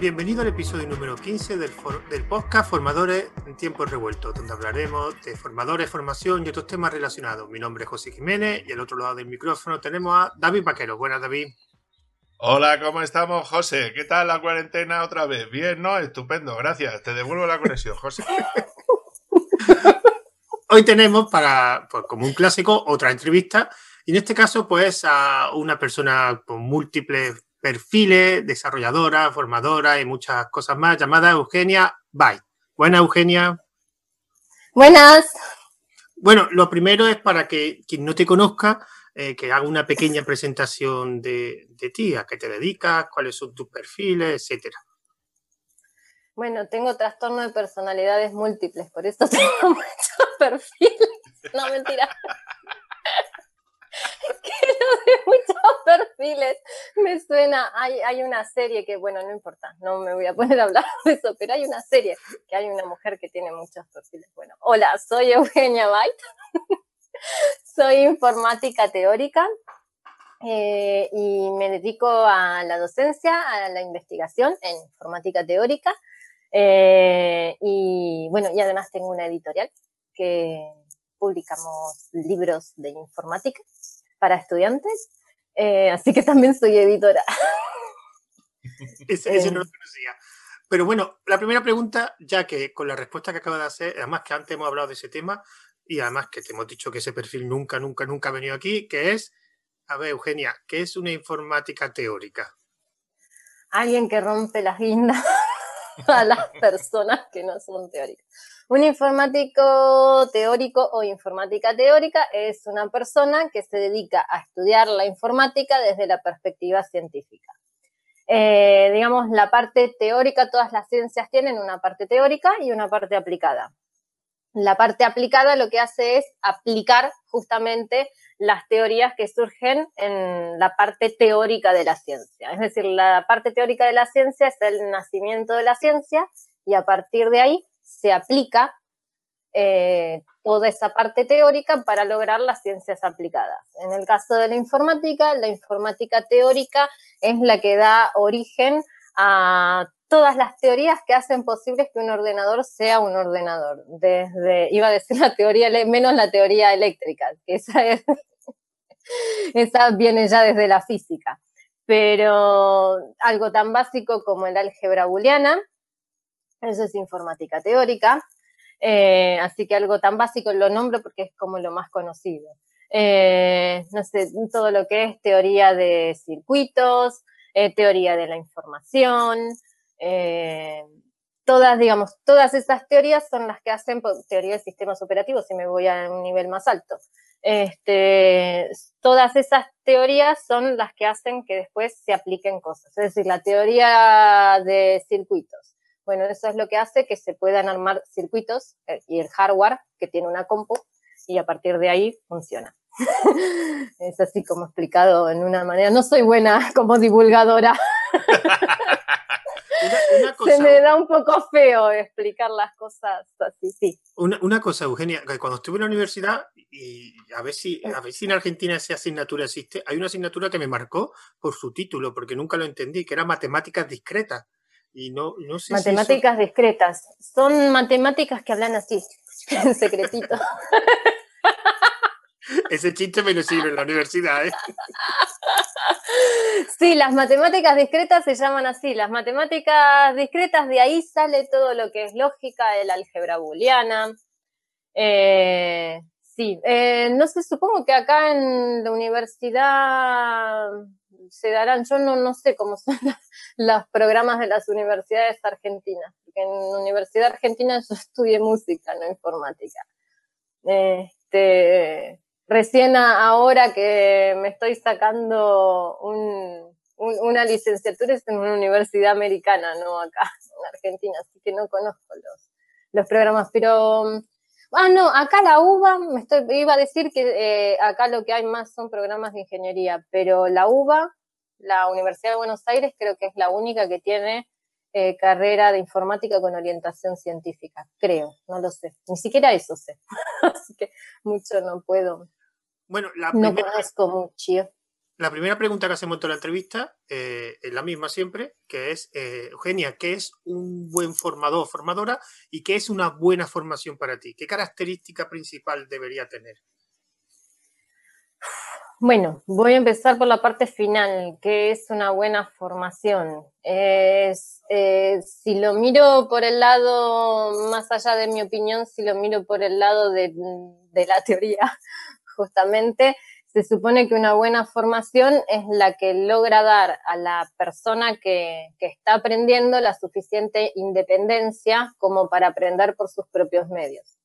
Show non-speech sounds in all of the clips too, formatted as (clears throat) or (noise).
bienvenido al episodio número 15 del, del, podcast Formadores en Tiempos Revueltos, donde hablaremos de formadores, formación y otros temas relacionados. Mi nombre es José Jiménez y al otro lado del micrófono tenemos a David Paquero. Buenas, David. Hola, ¿cómo estamos, José? ¿Qué tal la cuarentena otra vez? Bien, ¿no? Estupendo, gracias. Te devuelvo la conexión, José. (laughs) Hoy tenemos para, pues, como un clásico, otra entrevista. Y en este caso, pues, a una persona con múltiples perfiles, desarrolladora, formadora y muchas cosas más, llamada Eugenia Bay. Buenas, Eugenia. Buenas. Bueno, lo primero es para que quien no te conozca, eh, que haga una pequeña presentación de, ti, a qué te dedicas, cuáles son tus perfiles, etcétera. Bueno, tengo trastorno de personalidades múltiples, por eso (laughs) tengo muchos perfiles. No, mentira. Que (laughs) lo de muchos perfiles me suena. Hay, hay una serie que, bueno, no importa, no me voy a poner a hablar de eso, pero hay una serie que hay una mujer que tiene muchos perfiles. Bueno, hola, soy Eugenia Bait. (laughs) soy informática teórica eh, y me dedico a la docencia, a la investigación en informática teórica. Eh, y bueno, y además tengo una editorial que publicamos libros de informática para estudiantes, eh, así que también soy editora. (laughs) ese, no lo conocía. Pero bueno, la primera pregunta, ya que con la respuesta que acabo de hacer, además que antes hemos hablado de ese tema y además que te hemos dicho que ese perfil nunca, nunca, nunca ha venido aquí, que es, a ver, Eugenia, ¿qué es una informática teórica? Alguien que rompe las guindas a las personas que no son teóricas. Un informático teórico o informática teórica es una persona que se dedica a estudiar la informática desde la perspectiva científica. Eh, digamos, la parte teórica, todas las ciencias tienen una parte teórica y una parte aplicada. La parte aplicada lo que hace es aplicar justamente las teorías que surgen en la parte teórica de la ciencia. Es decir, la parte teórica de la ciencia es el nacimiento de la ciencia y a partir de ahí se aplica eh, toda esa parte teórica para lograr las ciencias aplicadas. En el caso de la informática, la informática teórica es la que da origen a todas las teorías que hacen posible que un ordenador sea un ordenador. Desde, iba a decir la teoría, menos la teoría eléctrica, que esa, (laughs) esa viene ya desde la física. Pero algo tan básico como el álgebra booleana, eso es informática teórica. Eh, así que algo tan básico lo nombro porque es como lo más conocido. Eh, no sé, todo lo que es teoría de circuitos, eh, teoría de la información, todas, digamos, todas estas teorías son las que hacen teoría de sistemas operativos, si me voy a un nivel más alto. Este, todas esas teorías son las que hacen que después se apliquen cosas. Es decir, la teoría de circuitos bueno, eso es lo que hace que se puedan armar circuitos eh, y el hardware que tiene una compu y a partir de ahí funciona. (laughs) es así como explicado en una manera. No soy buena (laughs) como divulgadora. (laughs) Se me da un poco feo explicar las cosas así, sí. Una, cosa, Eugenia, cuando estuve en la universidad, y a ver, si, a ver si en Argentina esa asignatura existe, hay una asignatura que me marcó por su título, porque nunca lo entendí, que era matemáticas discretas no, matemáticas discretas. Son matemáticas que hablan así, (laughs) en secretito. (laughs) Ese chiste me lo sirve en la universidad, ¿eh? (laughs) Sí, las matemáticas discretas se llaman así. Las matemáticas discretas, de ahí sale todo lo que es lógica, el álgebra booleana. Eh, sí, eh, no sé, supongo que acá en la universidad se darán, yo no, no sé cómo son (laughs) los programas de las universidades argentinas, porque en la Universidad Argentina yo estudié música, no informática. Este, recién ahora que me estoy sacando una licenciatura es en una universidad americana, no acá, en Argentina, así que no conozco los, los programas, pero Ah, no, acá la UBA, me estoy, iba a decir que eh, acá lo que hay más son programas de ingeniería, pero la UBA la Universidad de Buenos Aires creo que es la única que tiene eh, carrera de informática con orientación científica, creo, no lo sé, ni siquiera eso sé, (laughs) así que mucho no puedo. Bueno, la no conozco mucho. La primera pregunta que hacemos en toda la entrevista eh, es la misma siempre, que es, eh, Eugenia, ¿qué es un buen formador o formadora y qué es una buena formación para ti? ¿Qué característica principal debería tener? Bueno, voy a empezar por la parte final, que es una buena formación. Es, eh, si lo miro por el lado, más allá de mi opinión, si lo miro por el lado de, de la teoría, justamente, se supone que una buena formación es la que logra dar a la persona que, que, está aprendiendo la suficiente independencia como para aprender por sus propios medios.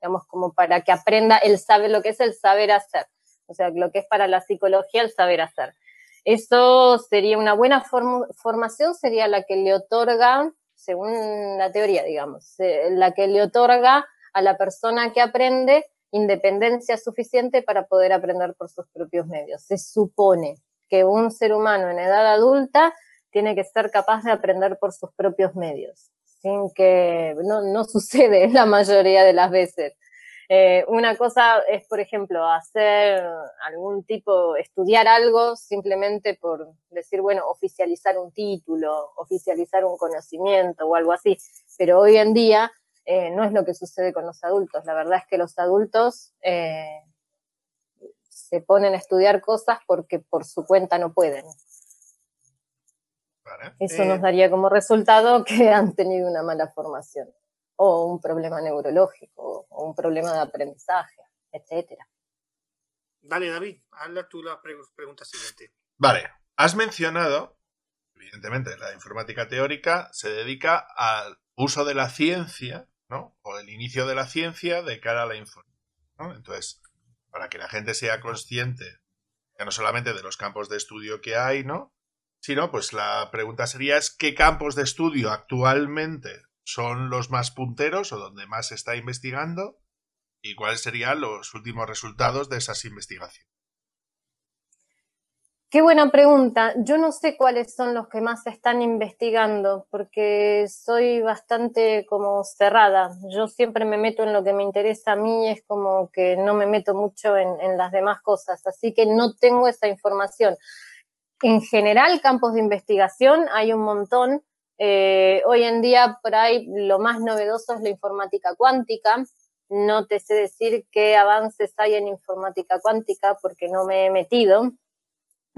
Digamos, como para que aprenda, él sabe lo que es el saber hacer. O sea, lo que es para la psicología el saber hacer. Eso sería una buena formación, sería la que le otorga, según la teoría, digamos, la que le otorga a la persona que aprende independencia suficiente para poder aprender por sus propios medios. Se supone que un ser humano en edad adulta tiene que ser capaz de aprender por sus propios medios, sin que no, no (laughs) sucede la mayoría de las veces. Eh, una cosa es, por ejemplo, hacer algún tipo, estudiar algo simplemente por decir, bueno, oficializar un título, oficializar un conocimiento o algo así. Pero hoy en día eh, no es lo que sucede con los adultos. La verdad es que los adultos eh, se ponen a estudiar cosas porque por su cuenta no pueden. Eso nos eh, daría como resultado que (laughs) han tenido una mala formación o un problema neurológico o un problema de aprendizaje, etcétera. Dale, David, hazla tú la pregunta siguiente. Vale, has mencionado, evidentemente, la informática teórica se dedica al uso de la ciencia ¿no? O el inicio de la ciencia de cara a la información, ¿no? Entonces, para que la gente sea consciente ya no solamente de los campos de estudio que hay, ¿no? Sino, pues la pregunta sería es qué campos de estudio actualmente son los más punteros o donde más se está investigando y cuáles serían los últimos resultados de esas investigaciones. Qué buena pregunta. Yo no sé cuáles son los que más están investigando, porque soy bastante como cerrada. Yo siempre me meto en lo que me interesa a mí, es como que no me meto mucho en, las demás cosas, así que no tengo esa información. En general, campos de investigación hay un montón. Eh, hoy en día, por ahí, lo más novedoso es la informática cuántica. No te sé decir qué avances hay en informática cuántica porque no me he metido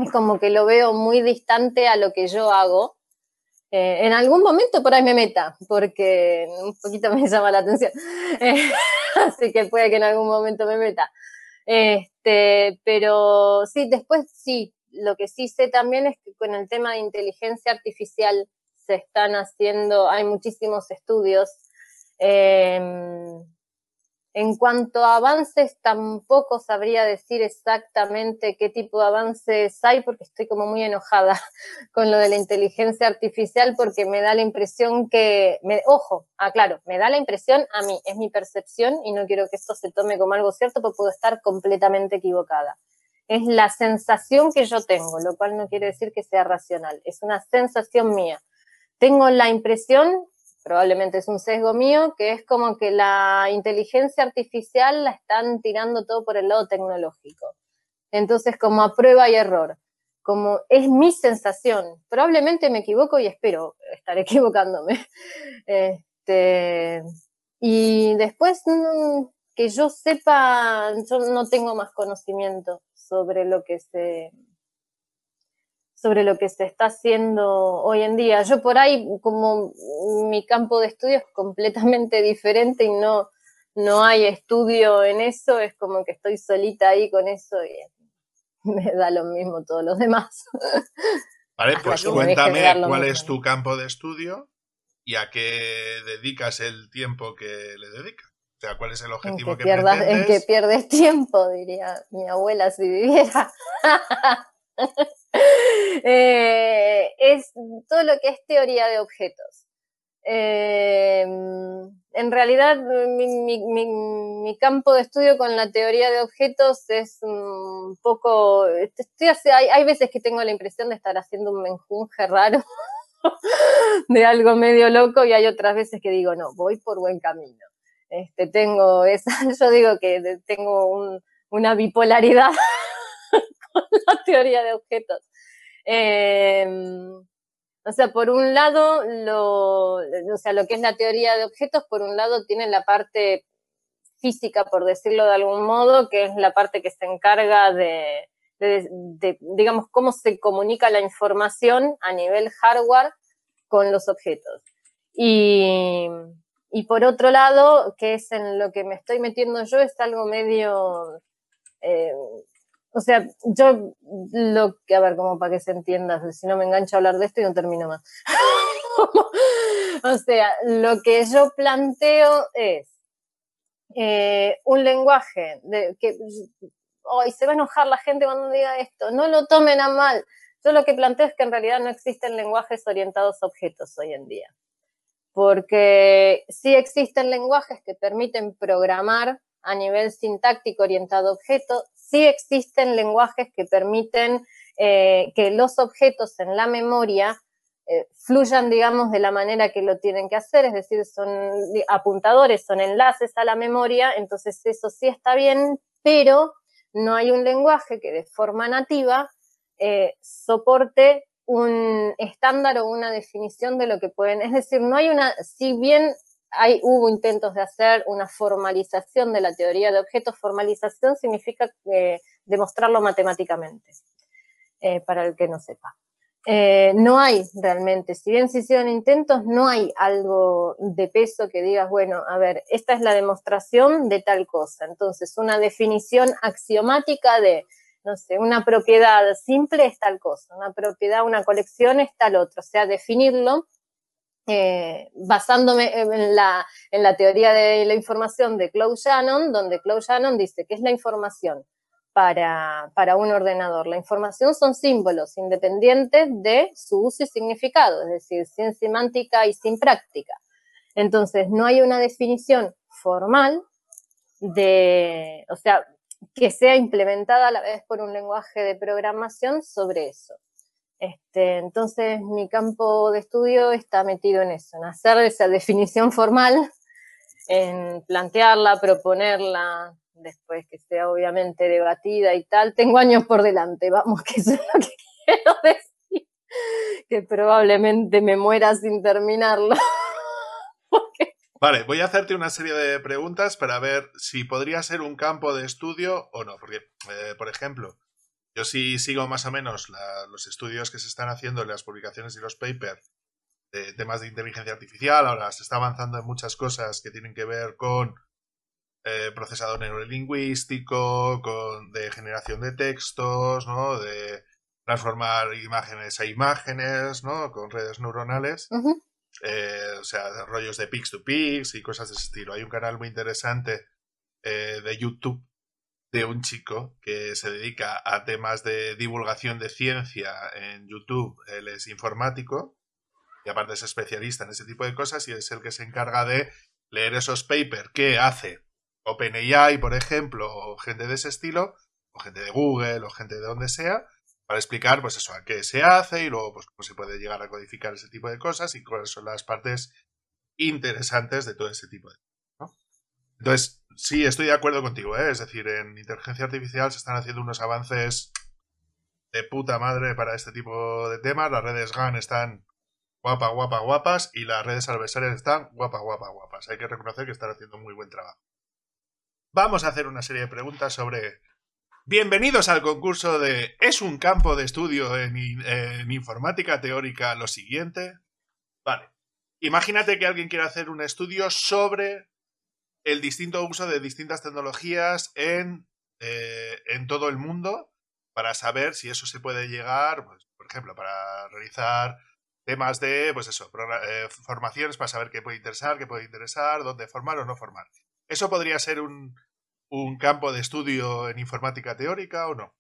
es como que lo veo muy distante a lo que yo hago. Eh, en algún momento por ahí me meta, porque un poquito (laughs) me llama la atención. (laughs) Así que puede que en algún momento me meta. Este, pero sí, después sí, lo que sí sé también es que con el tema de inteligencia artificial se están haciendo, hay muchísimos estudios. Eh, en cuanto a avances, tampoco sabría decir exactamente qué tipo de avances hay, porque estoy como muy enojada (laughs) con lo de la inteligencia artificial, porque me da la impresión que, me, ojo, aclaro, me da la impresión a mí, es mi percepción y no quiero que esto se tome como algo cierto, porque puedo estar completamente equivocada. Es la sensación que yo tengo, lo cual no quiere decir que sea racional, es una sensación mía. Tengo la impresión probablemente es un sesgo mío, que es como que la inteligencia artificial la están tirando todo por el lado tecnológico. Entonces, como a prueba y error, como es mi sensación, probablemente me equivoco y espero estar (laughs) equivocándome. Este, y después, mm, que yo sepa, yo no tengo más conocimiento sobre lo que se sobre lo que se está haciendo hoy en día. Yo por ahí, como mi campo de estudio es completamente (laughs) diferente y no, no hay estudio en eso, es como que estoy solita ahí con eso y (laughs) me da lo mismo todos los demás. (laughs) Vale, pues cuéntame cuál es tu campo de estudio y a qué dedicas el tiempo que le dedicas. O sea, ¿cuál es el objetivo que, pierdas, En que pierdes tiempo, diría mi abuela si viviera. (laughs) Eh, es todo lo que es teoría de objetos. Eh, en realidad, mi, campo de estudio con la teoría de objetos es un poco. Estoy, hay, hay veces que tengo la impresión de estar haciendo un menjunje raro (laughs) de algo medio loco y hay otras veces que digo, no, voy por buen camino. Este, tengo esa, (laughs) yo digo que tengo una bipolaridad (laughs) la teoría de objetos. Em, o sea, por un lado, lo, o sea, lo que es la teoría de objetos, por un lado tiene la parte física, por decirlo de algún modo, que es la parte que se encarga de, digamos, cómo se comunica la información a nivel hardware con los objetos. Y, por otro lado, que es en lo que me estoy metiendo yo, es algo medio... Eh, o sea, yo lo que, a ver, como para que se entienda, si no me engancho a hablar de esto y no termino más. (laughs) o sea, lo que yo planteo es eh, un lenguaje de, que hoy se va a enojar la gente cuando diga esto, no lo tomen a mal. Yo lo que planteo es que en realidad no existen lenguajes orientados a objetos hoy en día, porque sí existen lenguajes que permiten programar a nivel sintáctico orientado a objetos, sí existen lenguajes que permiten eh, que los objetos en la memoria eh, fluyan, digamos, de la manera que lo tienen que hacer, es decir, son apuntadores, son enlaces a la memoria, entonces eso sí está bien, pero no hay un lenguaje que de forma nativa eh, soporte un estándar o una definición de lo que pueden, es decir, no hay una, si bien hay, hubo intentos de hacer una formalización de la teoría de objetos, formalización significa eh, demostrarlo matemáticamente, para el que no sepa. Eh, no hay realmente, si bien se hicieron intentos, no hay algo de peso que digas, bueno, a ver, esta es la demostración de tal cosa. Entonces, una definición axiomática de, no sé, una propiedad simple es tal cosa, una propiedad, una colección es tal otra. O sea, definirlo eh, basándome en la, en la teoría de la información de Claude Shannon, donde Claude Shannon dice que es la información para, para, un ordenador. La información son símbolos independientes de su uso y significado, es decir, sin semántica y sin práctica. Entonces, no hay una definición formal de, o sea, que sea implementada a la vez por un lenguaje de programación sobre eso. Este, entonces, mi campo de estudio está metido en eso, en hacer esa definición formal, en plantearla, proponerla, después que sea obviamente debatida y tal, tengo años por delante, vamos, (laughs) que eso es lo que quiero decir, que probablemente me muera sin terminarlo. (laughs) Vale, voy a hacerte una serie de preguntas para ver si podría ser un campo de estudio o no, porque, eh, por ejemplo, yo sí sigo más o menos los estudios que se están haciendo en las publicaciones y los papers de temas de inteligencia artificial, ahora se está avanzando en muchas cosas que tienen que ver con eh, procesador neurolingüístico, con, de generación de textos, ¿no? De transformar imágenes a imágenes, ¿no? Con redes neuronales. Eh, o sea, rollos de pix to pix y cosas de ese estilo. Hay un canal muy interesante eh, de YouTube de un chico que se dedica a temas de divulgación de ciencia en YouTube. Él es informático y aparte es especialista en ese tipo de cosas y es el que se encarga de leer esos papers que hace OpenAI, por ejemplo, o gente de ese estilo, o gente de Google, o gente de donde sea, para explicar, pues eso, a qué se hace y luego, pues cómo se puede llegar a codificar ese tipo de cosas y cuáles son las partes interesantes de todo ese tipo de cosas. Entonces, sí, estoy de acuerdo contigo, ¿eh? es decir, en inteligencia artificial se están haciendo unos avances de puta madre para este tipo de temas. Las redes GAN están guapas, guapas, guapas y las redes adversarias están guapas, guapas, guapas. Hay que reconocer que están haciendo muy buen trabajo vamos a hacer una serie de preguntas sobre... Bienvenidos al concurso de ¿Es un campo de estudio en, informática teórica lo siguiente? Vale. Imagínate que alguien quiere hacer un estudio sobre el distinto uso de distintas tecnologías en, eh, en todo el mundo para saber si eso se puede llegar, pues, por ejemplo, para realizar temas de, pues eso, eh, formaciones para saber qué puede interesar, qué puede interesar, dónde formar o no formar. ¿Eso podría ser un, campo de estudio en informática teórica o no?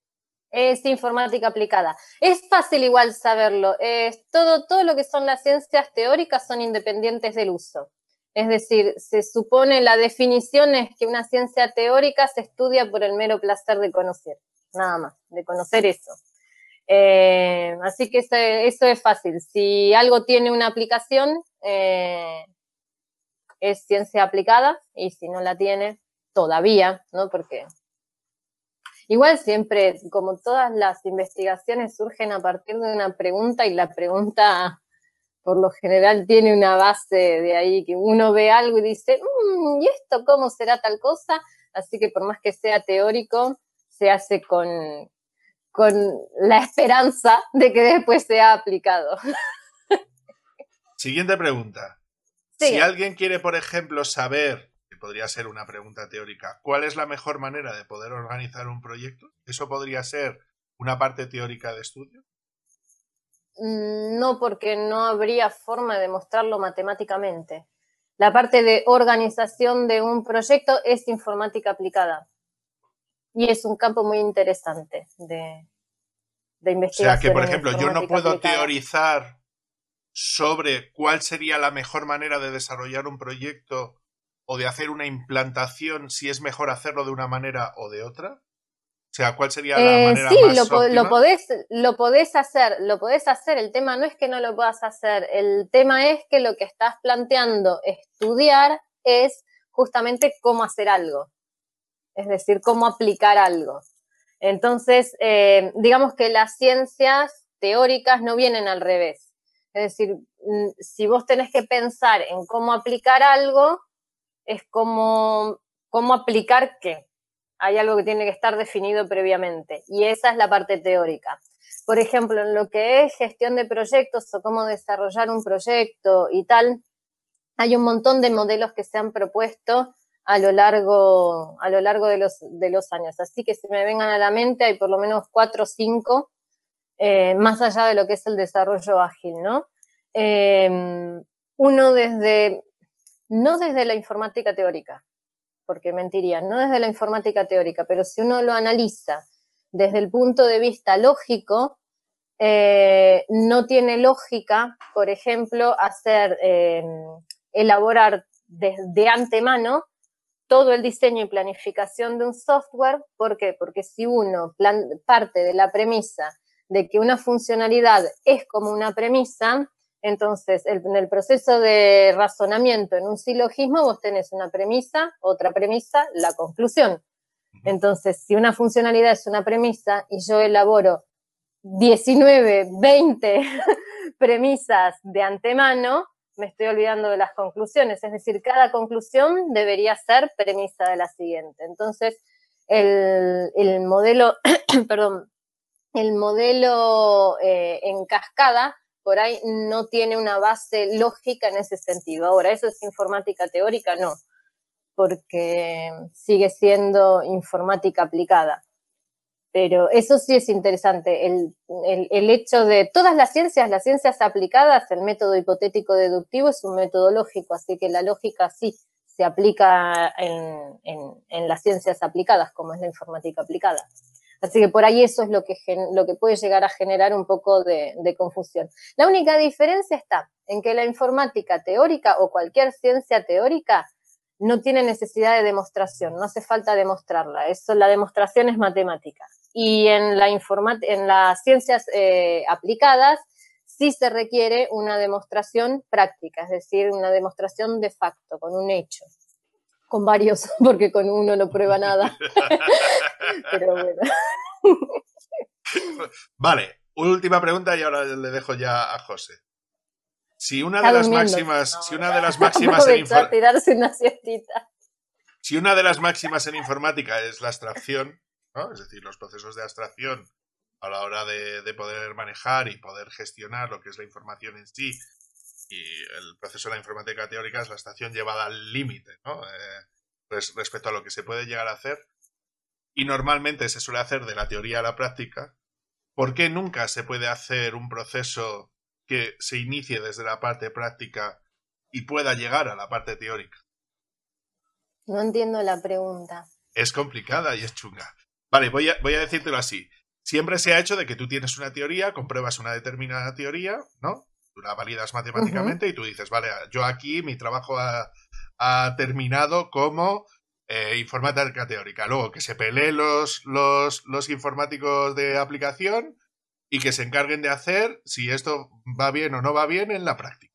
Es informática aplicada. Es fácil igual saberlo. todo, todo lo que son las ciencias teóricas son independientes del uso. Es decir, se supone la definición es que una ciencia teórica se estudia por el mero placer de conocer, nada más, de conocer eso. Eh, así que eso, es fácil. Si algo tiene una aplicación, eh, es ciencia aplicada y si no la tiene, todavía, ¿no? Porque... Igual siempre, como todas las investigaciones, surgen a partir de una pregunta y la pregunta por lo general tiene una base de ahí que uno ve algo y dice, mm, ¿y esto cómo será tal cosa? Así que por más que sea teórico, se hace con, con la esperanza de que después sea aplicado. Siguiente pregunta. Si alguien quiere, por ejemplo, saber, que podría ser una pregunta teórica, ¿cuál es la mejor manera de poder organizar un proyecto? ¿Eso podría ser una parte teórica de estudio? Mm, no, porque no habría forma de demostrarlo matemáticamente. La parte de organización de un proyecto es informática aplicada. Y es un campo muy interesante de, de investigación. O sea que, por ejemplo, yo no puedo teorizar sobre cuál sería la mejor manera de desarrollar un proyecto o de hacer una implantación, si es mejor hacerlo de una manera o de otra? O sea, ¿cuál sería la eh, manera sí, más lo, óptima? lo podés, lo podés hacer, lo podés hacer. El tema no es que no lo puedas hacer, el tema es que lo que estás planteando estudiar es justamente cómo hacer algo, es decir, cómo aplicar algo. Entonces, eh, digamos que las ciencias teóricas no vienen al revés. Es decir, mm, si vos tenés que pensar en cómo aplicar algo, es como cómo aplicar qué. Hay algo que tiene que estar definido previamente y esa es la parte teórica. Por ejemplo, en lo que es gestión de proyectos o cómo desarrollar un proyecto y tal, hay un montón de modelos que se han propuesto a lo largo, a lo largo de, los, de los años. Así que si me vengan a la mente, hay por lo menos cuatro o cinco eh, más allá de lo que es el desarrollo ágil, ¿no? Em, uno desde, no desde la informática teórica, porque mentiría, no desde la informática teórica, pero si uno lo analiza desde el punto de vista lógico, eh, no tiene lógica, por ejemplo, hacer, em, elaborar de, antemano todo el diseño y planificación de un software. ¿Por qué? Porque si uno parte de la premisa de que una funcionalidad es como una premisa, entonces en el proceso de razonamiento en un silogismo vos tenés una premisa, otra premisa, la conclusión. Entonces, si una funcionalidad es una premisa y yo elaboro 19, 20 (laughs) premisas de antemano, me estoy olvidando de las conclusiones. Es decir, cada conclusión debería ser premisa de la siguiente. Entonces, el, el modelo, (clears throat) perdón, el modelo eh, en cascada por ahí no tiene una base lógica en ese sentido. Ahora, ¿eso es informática teórica? No, porque sigue siendo informática aplicada. Pero eso sí es interesante, el, hecho de todas las ciencias, las ciencias aplicadas, el método hipotético deductivo es un método lógico, así que la lógica sí se aplica en, en las ciencias aplicadas, como es la informática aplicada. Así que por ahí eso es lo que, lo que puede llegar a generar un poco de, confusión. La única diferencia está en que la informática teórica o cualquier ciencia teórica no tiene necesidad de demostración, no hace falta demostrarla, eso, la demostración es matemática. Y en, la en las ciencias eh, aplicadas sí se requiere una demostración práctica, es decir, una demostración de facto, con un hecho con varios, (laughs) porque con uno no prueba nada. (laughs) Pero bueno. Vale, última pregunta y ahora le dejo ya a José. Si una de las máximas, si una de las (laughs) máximas en Si una de las máximas en informática es la abstracción, es decir, los procesos de abstracción a la hora de, de, poder manejar y poder gestionar lo que es la información en sí y el proceso de la informática teórica es la estación llevada al límite, ¿no? Eh, pues respecto a lo que se puede llegar a hacer. Y normalmente se suele hacer de la teoría a la práctica. ¿Por qué nunca se puede hacer un proceso que se inicie desde la parte práctica y pueda llegar a la parte teórica? No entiendo la pregunta. Es complicada y es chunga. Vale, voy a, voy a decírtelo así. Siempre se ha hecho de que tú tienes una teoría, compruebas una determinada teoría, ¿no? Tú la validas matemáticamente y tú dices, vale, yo aquí mi trabajo ha, terminado como eh, informática teórica. Luego que se peleen los, los, los informáticos de aplicación y que se encarguen de hacer si esto va bien o no va bien en la práctica.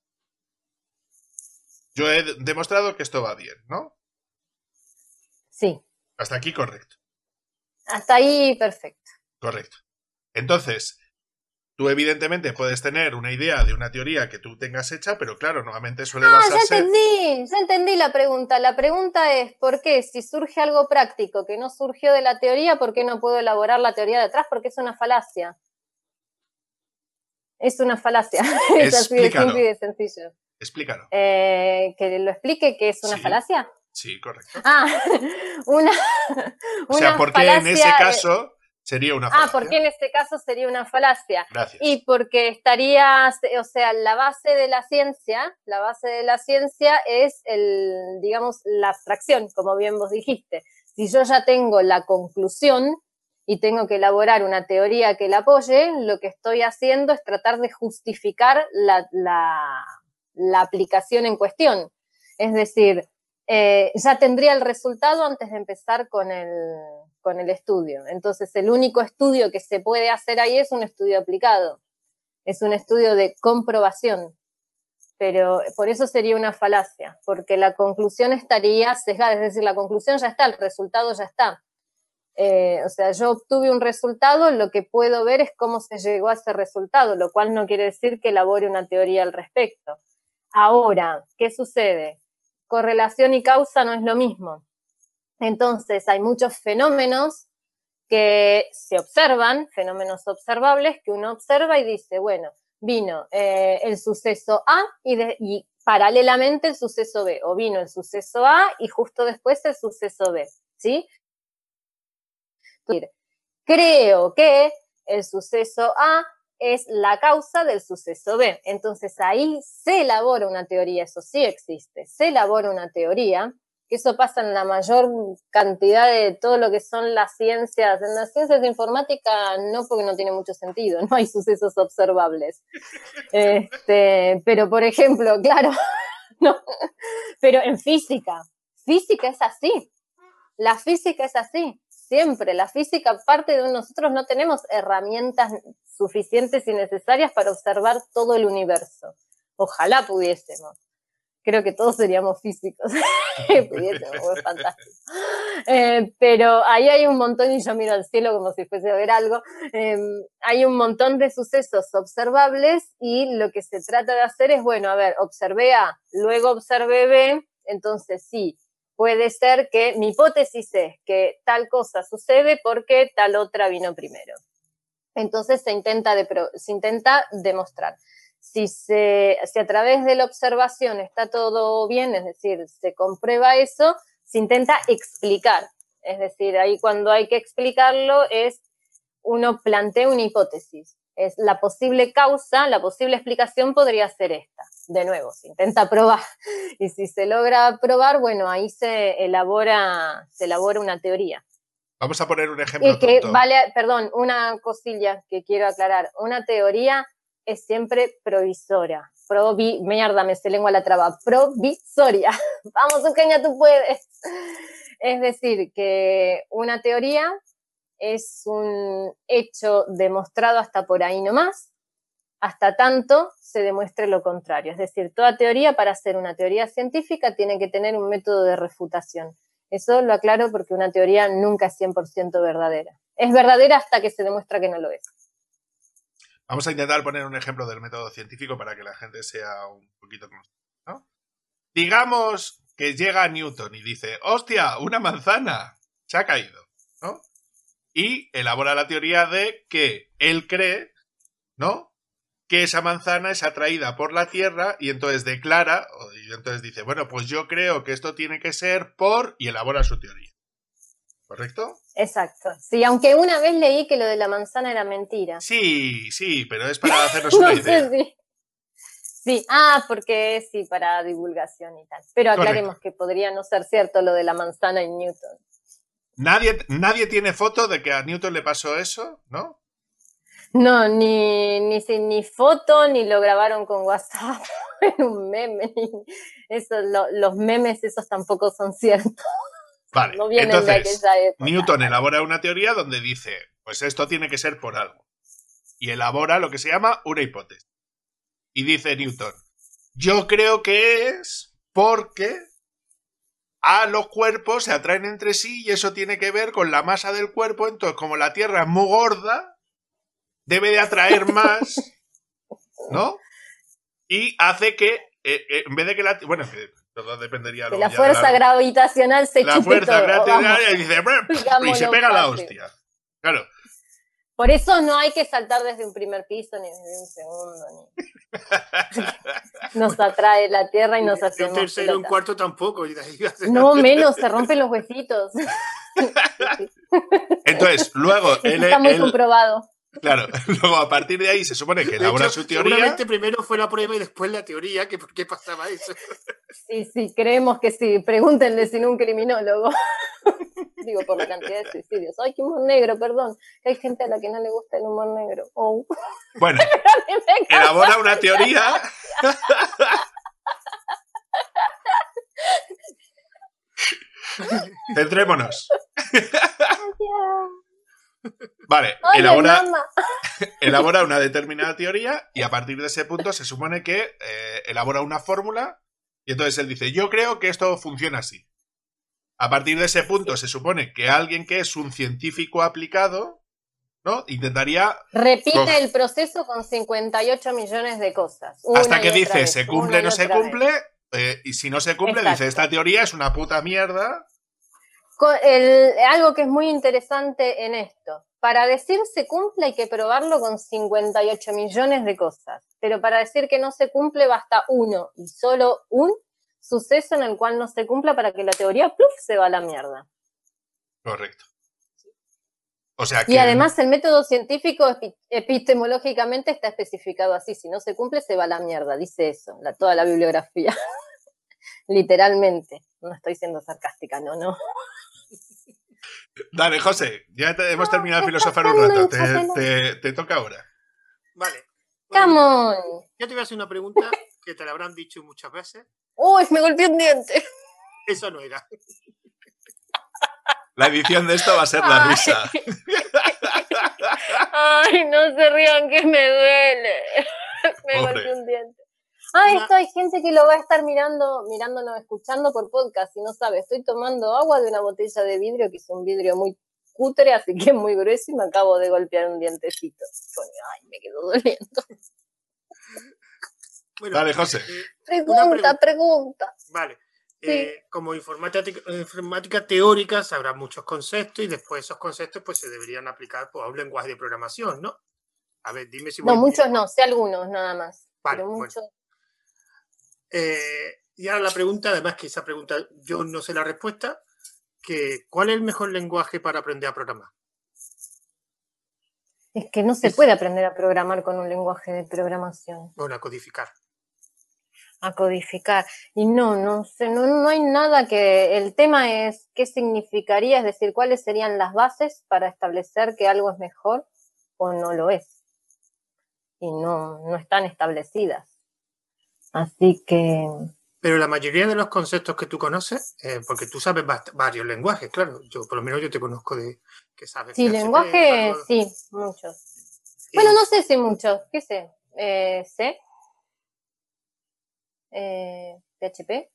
Yo he demostrado que esto va bien, ¿no? Sí. Hasta aquí correcto. Hasta ahí, perfecto. Correcto. Entonces, tú evidentemente puedes tener una idea de una teoría que tú tengas hecha, pero claro, nuevamente suele Ah, basarse... ya entendí, ya entendí la pregunta. La pregunta es, ¿por qué si surge algo práctico que no surgió de la teoría, por qué no puedo elaborar la teoría detrás? Porque es una falacia. Es una falacia. (laughs) es así de simple y de sencillo. Explícalo. Eh, que lo explique que es una Sí. falacia. Sí, correcto. Ah, (laughs) una, O sea, una ¿por qué en ese caso sería una Ah, falacia? porque en este caso sería una falacia. Gracias. Y porque estaría, o sea, la base de la ciencia, la base de la ciencia es el, digamos, la abstracción, como bien vos dijiste. Si yo ya tengo la conclusión y tengo que elaborar una teoría que la apoye, lo que estoy haciendo es tratar de justificar la, la- la aplicación en cuestión. Es decir, eh, ya tendría el resultado antes de empezar con el, con el estudio. Entonces, el único estudio que se puede hacer ahí es un estudio aplicado. Es un estudio de comprobación. Pero por eso sería una falacia, porque la conclusión estaría sesgada, es decir, la conclusión ya está, el resultado ya está. Eh, o sea, yo obtuve un resultado, lo que puedo ver es cómo se llegó a ese resultado, lo cual no quiere decir que elabore una teoría al respecto. Ahora, ¿qué sucede? Correlación y causa no es lo mismo. Entonces, hay muchos fenómenos que se observan, fenómenos observables, que uno observa y dice, bueno, vino eh, el suceso A y, de- y paralelamente el suceso B, o vino el suceso A y justo después el suceso B, ¿sí? Creo que el suceso A es la causa del suceso B. Entonces ahí se elabora una teoría, eso sí existe, se elabora una teoría, que eso pasa en la mayor cantidad de todo lo que son las ciencias. En las ciencias de informática no, porque no tiene mucho sentido, (laughs) no hay sucesos observables. (laughs) Este, pero por ejemplo, (laughs) claro, no, pero en física, física es así. La física es así, siempre. La física parte de nosotros no tenemos herramientas suficientes y necesarias para observar todo el universo. Ojalá pudiésemos. Creo que todos seríamos físicos. (laughs) (laughs) pudiésemos, es fantástico. Eh, pero ahí hay un montón, y yo miro al cielo como si fuese a ver algo, eh, hay un montón de sucesos observables y lo que se trata de hacer es, bueno, a ver, observé A, luego observé B, entonces sí, puede ser que mi hipótesis es que tal cosa sucede porque tal otra vino primero. Entonces se intenta, de, se intenta demostrar. Si, se, si a través de la observación está todo bien, es decir, se comprueba eso, se intenta explicar. Es decir, ahí cuando hay que explicarlo es uno plantea una hipótesis. Es la posible causa, la posible explicación podría ser esta. De nuevo, se intenta probar. (laughs) Y si se logra probar, bueno, ahí se elabora, se elabora una teoría. Vamos a poner un ejemplo. Y que tonto. vale, perdón, una cosilla que quiero aclarar. Una teoría es siempre provisora. Provi, mierda, me se lengua la traba. Provisoria. (laughs) Vamos, Eugenia, tú puedes. Es decir, que una teoría es un hecho demostrado hasta por ahí nomás, hasta tanto se demuestre lo contrario. Es decir, toda teoría, para ser una teoría científica, tiene que tener un método de refutación. Eso lo aclaro porque una teoría nunca es 100% verdadera. Es verdadera hasta que se demuestra que no lo es. Vamos a intentar poner un ejemplo del método científico para que la gente sea un poquito ¿no? Digamos que llega Newton y dice, hostia, una manzana se ha caído, ¿no? Y elabora la teoría de que él cree, ¿no? Que esa manzana es atraída por la Tierra y entonces declara, y entonces dice, bueno, pues yo creo que esto tiene que ser por, y elabora su teoría. ¿Correcto? Exacto. Sí, aunque una vez leí que lo de la manzana era mentira. Sí, sí, pero es para (laughs) hacernos una no idea. sé si. Sí, ah, porque sí, para divulgación y tal. Pero aclaremos Correcto. que podría no ser cierto lo de la manzana en Newton. Nadie, nadie tiene foto de que a Newton le pasó eso, ¿no? No, ni, ni, ni foto, ni lo grabaron con WhatsApp (laughs) en un meme. Eso, lo, los memes esos tampoco son ciertos. Vale, no vienen entonces, de aquella época. Newton elabora una teoría donde dice, pues esto tiene que ser por algo. Y elabora lo que se llama una hipótesis. Y dice Newton, yo creo que es porque a los cuerpos se atraen entre sí y eso tiene que ver con la masa del cuerpo. Entonces, como la Tierra es muy gorda, debe de atraer (laughs) más, ¿no? Y hace que, eh, eh, en vez de que la... Bueno, que dependería... Que la fuerza gravitacional se La fuerza gravitacional y dice... (laughs) Y se pega la hostia. Claro. Por eso no hay que saltar desde un primer piso ni desde un segundo. Ni... (laughs) nos atrae la tierra y nos hace. Un tercero, un cuarto tampoco. No, menos, se rompen los huesitos. (laughs) Entonces, luego. Está muy comprobado. Claro, (laughs) luego a partir de ahí se supone que elabora su teoría. Seguramente primero fue la prueba y después la teoría, que por qué pasaba eso. Sí, sí, creemos que sí. Pregúntenle sin un criminólogo. (laughs) Digo, por la cantidad de suicidios. Ay, qué humor negro, perdón. Que hay gente a la que no le gusta el humor negro. Oh. Bueno, (laughs) elabora una teoría. Centrémonos. Vale, elabora, (laughs) elabora, una determinada teoría y a partir de ese punto se supone que eh, elabora una fórmula y entonces él dice, yo creo que esto funciona así. A partir de ese punto se supone que alguien que es un científico aplicado, ¿no? Intentaría... Repite el proceso con 58 millones de cosas. Hasta que dice, se cumple, no se cumple, eh, y si no se cumple, dice, esta teoría es una puta mierda algo que es muy interesante en esto. Para decir se cumple hay que probarlo con 58 millones de cosas, pero para decir que no se cumple basta uno y solo un suceso en el cual no se cumpla para que la teoría pluf, se va a la mierda. Correcto. O sea Y además el método científico epistemológicamente está especificado así, si no se cumple se va a la mierda, dice eso, la, toda la bibliografía. (laughs) Literalmente. No estoy siendo sarcástica, no, no. Dale, José, ya hemos terminado de filosofar un rato. Te, toca ahora. Vale. Come on. Yo te voy a hacer una pregunta que te la habrán dicho muchas veces. Uy, me golpeé un diente. Eso no era. La edición de esto va a ser la risa. Ay, no se rían que me duele. (laughs) Me golpeé un diente. Ah, esto hay gente que lo va a estar mirando, mirándonos, escuchando por podcast y no sabe. Estoy tomando agua de una botella de vidrio que es un vidrio muy cutre, así que es muy grueso y me acabo de golpear un dientecito. Ay, me quedó doliendo. Dale, José. Eh, pregunta, pregunta. Vale. Eh, como informática, informática, teórica sabrá muchos conceptos y después esos conceptos pues se deberían aplicar pues, a un lenguaje de programación, ¿no? A ver, dime si... No, muchos no, sé algunos nada más. Vale, pero muchos... Eh, y ahora la pregunta, además que esa pregunta yo no sé la respuesta, que ¿cuál es el mejor lenguaje para aprender a programar? Es que no se puede aprender a programar con un lenguaje de programación. Bueno, a codificar. A codificar. Y no, no sé, no, no hay nada que. El tema es qué significaría, es decir, cuáles serían las bases para establecer que algo es mejor o no lo es. Y no, no están establecidas. Así que... Pero la mayoría de los conceptos que tú conoces, eh, porque tú sabes varios lenguajes, claro, yo por lo menos yo te conozco de que sabes. Sí, lenguaje, sí, muchos. Bueno, no sé si muchos, ¿qué sé? Eh, C, eh, PHP,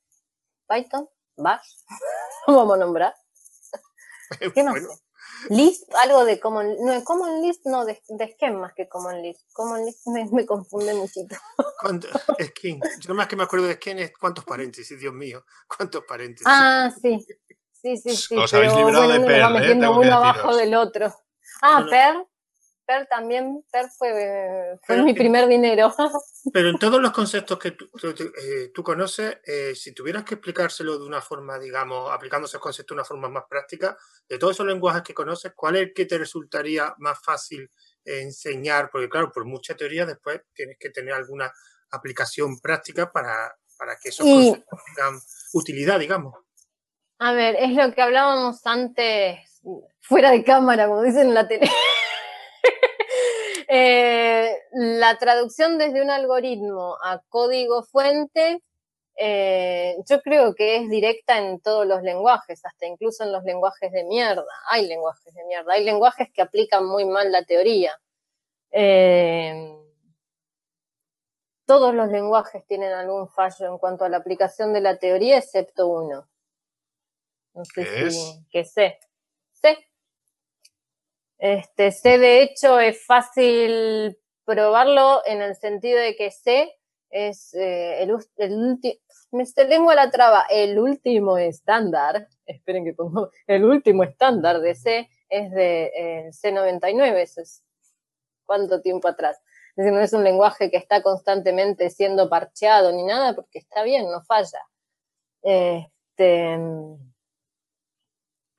Python, Bash, (laughs) vamos a nombrar. (laughs) ¿Qué más? List, algo de Common, no, Common List, no, de, de más que Common List. Common List (laughs) me, confunde muchito. Skin. Yo más que me acuerdo de Skin es cuántos paréntesis, Dios mío, cuántos paréntesis. Ah, sí. Sí, sí, sí. Os habéis librado de Perl, va ¿eh? metiendo uno abajo del otro. Ah, Per, Per también, Per fue, fue mi primer dinero. (laughs) Pero en todos los conceptos que tú, eh, conoces, eh, si tuvieras que explicárselo de una forma, digamos, aplicando esos conceptos de una forma más práctica, de todos esos lenguajes que conoces, ¿cuál es el que te resultaría más fácil enseñar? Porque claro, por mucha teoría después tienes que tener alguna aplicación práctica para, para que esos conceptos tengan utilidad, digamos. A ver, es lo que hablábamos antes, fuera de cámara, como dicen en la tele. Eh, la traducción desde un algoritmo a código fuente, eh, yo creo que es directa en todos los lenguajes, hasta incluso en los lenguajes de mierda. Hay lenguajes de mierda, hay lenguajes que aplican muy mal la teoría. Eh, todos los lenguajes tienen algún fallo en cuanto a la aplicación de la teoría, excepto uno. No sé si, que C. C. Este, C de hecho es fácil probarlo en el sentido de que C es eh, el, último, me lengua la traba, el último estándar, esperen que pongo, el último estándar de C es de eh, C99, eso es cuánto tiempo atrás. Es decir, no es un lenguaje que está constantemente siendo parcheado ni nada, porque está bien, no falla. Este,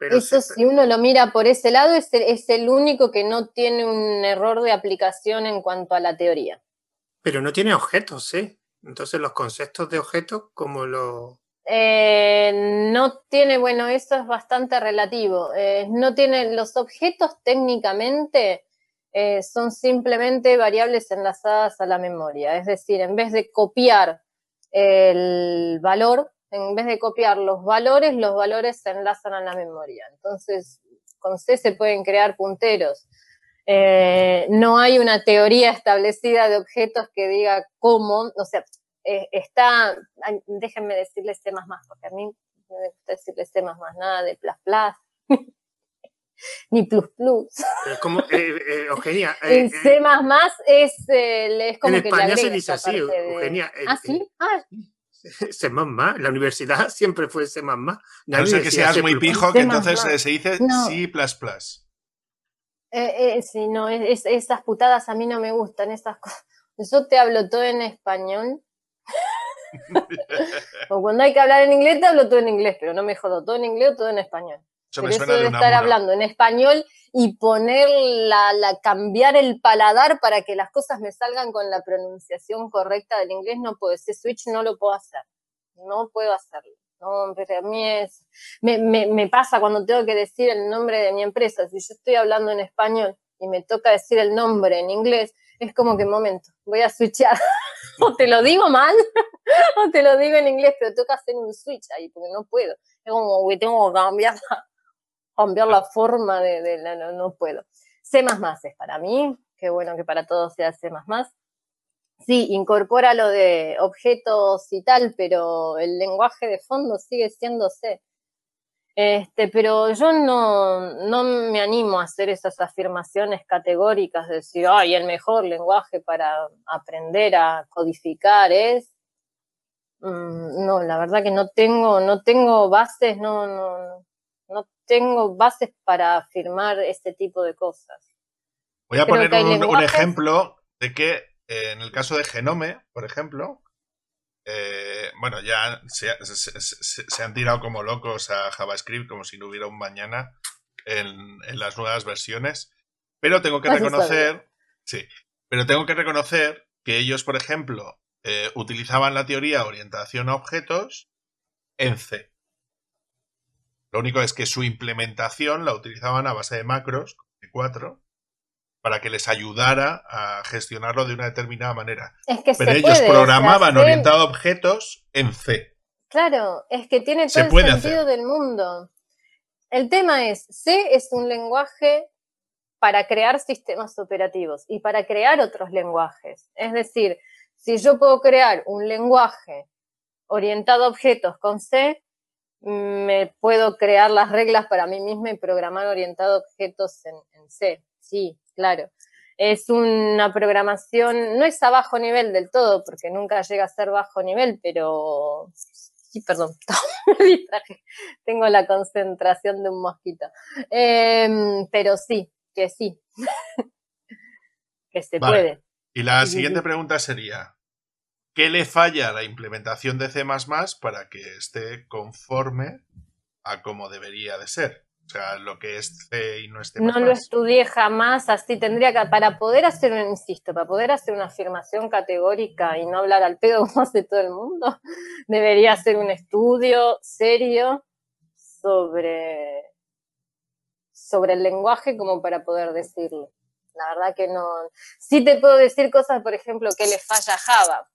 eso si uno lo mira por ese lado es el, único que no tiene un error de aplicación en cuanto a la teoría. Pero no tiene objetos, ¿sí? Entonces los conceptos de objetos, como lo... Eh, no tiene, bueno, eso es bastante relativo. Eh, no tiene, los objetos técnicamente eh, son simplemente variables enlazadas a la memoria. Es decir, en vez de copiar el valor, en vez de copiar los valores, los valores se enlazan a la memoria. Entonces, con C se pueden crear punteros. Eh, no hay una teoría establecida de objetos que diga cómo, o sea, eh, está, déjenme decirles C++, porque a mí me gusta decirles C++, nada de plus plus, (laughs) ni plus plus. como, eh, Eugenia. (laughs) en C++ es, es como en que España se dice así, Eugenia. ¿Ah, sí? Ah, (laughs) C++, la universidad (laughs) siempre fue C++. No sé que seas muy pijo, que entonces se dice C++. Eh, eh, sí, no, es, esas putadas a mí no me gustan, esas cosas. (laughs) Yo te hablo todo en español. o cuando hay que hablar en inglés, te hablo todo en inglés, pero no me jodo, todo en inglés o todo en español. Eso pero eso de estar hablando en español y poner la, la, cambiar el paladar para que las cosas me salgan con la pronunciación correcta del inglés, no puedo, ese switch no lo puedo hacer, no puedo hacerlo. No, pero a mí es, me, me, me pasa cuando tengo que decir el nombre de mi empresa, si yo estoy hablando en español y me toca decir el nombre en inglés, es como que, momento, voy a switchar. (laughs) o te lo digo mal, (laughs) o te lo digo en inglés, pero toca hacer un switch ahí, porque no puedo. Es como que tengo que cambiar cambiar la forma de, de no, no, puedo. C++ es para mí, qué bueno que para todos sea C++ sí, incorpora lo de objetos y tal, pero el lenguaje de fondo sigue siendo C. Este, pero yo no, no me animo a hacer esas afirmaciones categóricas de decir, ay, el mejor lenguaje para aprender a codificar es. Mm, no, la verdad que no tengo, no tengo bases, no, no, no tengo bases para afirmar este tipo de cosas. Voy a poner un ejemplo de que en el caso de Genome, por ejemplo, eh, bueno, ya se, han tirado como locos a JavaScript como si no hubiera un mañana en, las nuevas versiones. Pero tengo que reconocer, sí, pero tengo que reconocer que ellos, por ejemplo, eh, utilizaban la teoría orientación a objetos en C. Lo único es que su implementación la utilizaban a base de macros, de 4, para que les ayudara a gestionarlo de una determinada manera. Pero ellos programaban orientado a objetos en C. Claro, es que tiene todo el sentido del mundo. El tema es, C es un lenguaje para crear sistemas operativos y para crear otros lenguajes. Es decir, si yo puedo crear un lenguaje orientado a objetos con C, me puedo crear las reglas para mí misma y programar orientado a objetos en, en C. Sí, claro. Es una programación, no es a bajo nivel del todo, porque nunca llega a ser bajo nivel, pero sí, perdón, (laughs) Tengo la concentración de un mosquito. Em, pero sí, que sí. (laughs) que se puede. Y la siguiente pregunta sería, ¿qué le falla a la implementación de C para que esté conforme a como debería de ser? O sea, lo que es C y no es No lo estudié jamás, así tendría que, para poder hacer, insisto, para poder hacer una afirmación categórica y no hablar al pedo (laughs) como hace todo el mundo, debería hacer un estudio serio sobre, sobre el lenguaje como para poder decirlo. La verdad que no. Sí te puedo decir cosas, por ejemplo, que le falla a Java.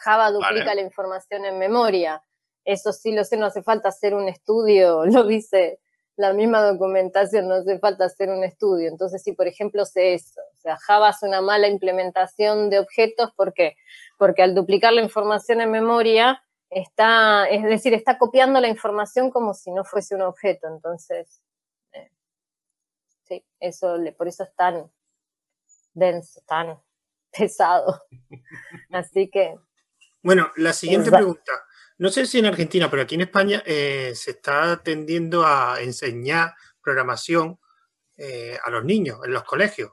Java duplica la información en memoria. Eso sí lo sé, no hace falta hacer un estudio, (laughs) lo dice la misma documentación, no hace falta hacer un estudio. Entonces, si por ejemplo sé eso, o sea, Java es una mala implementación de objetos, ¿por qué? Porque al duplicar la información en memoria, está, es decir, está copiando la información como si no fuese un objeto. Entonces, eh, sí, eso, por eso es tan denso, tan (laughs) pesado. Así que. Bueno, la siguiente pregunta. No sé si en Argentina, pero aquí en España eh, se está tendiendo a enseñar programación eh, a los niños en los colegios,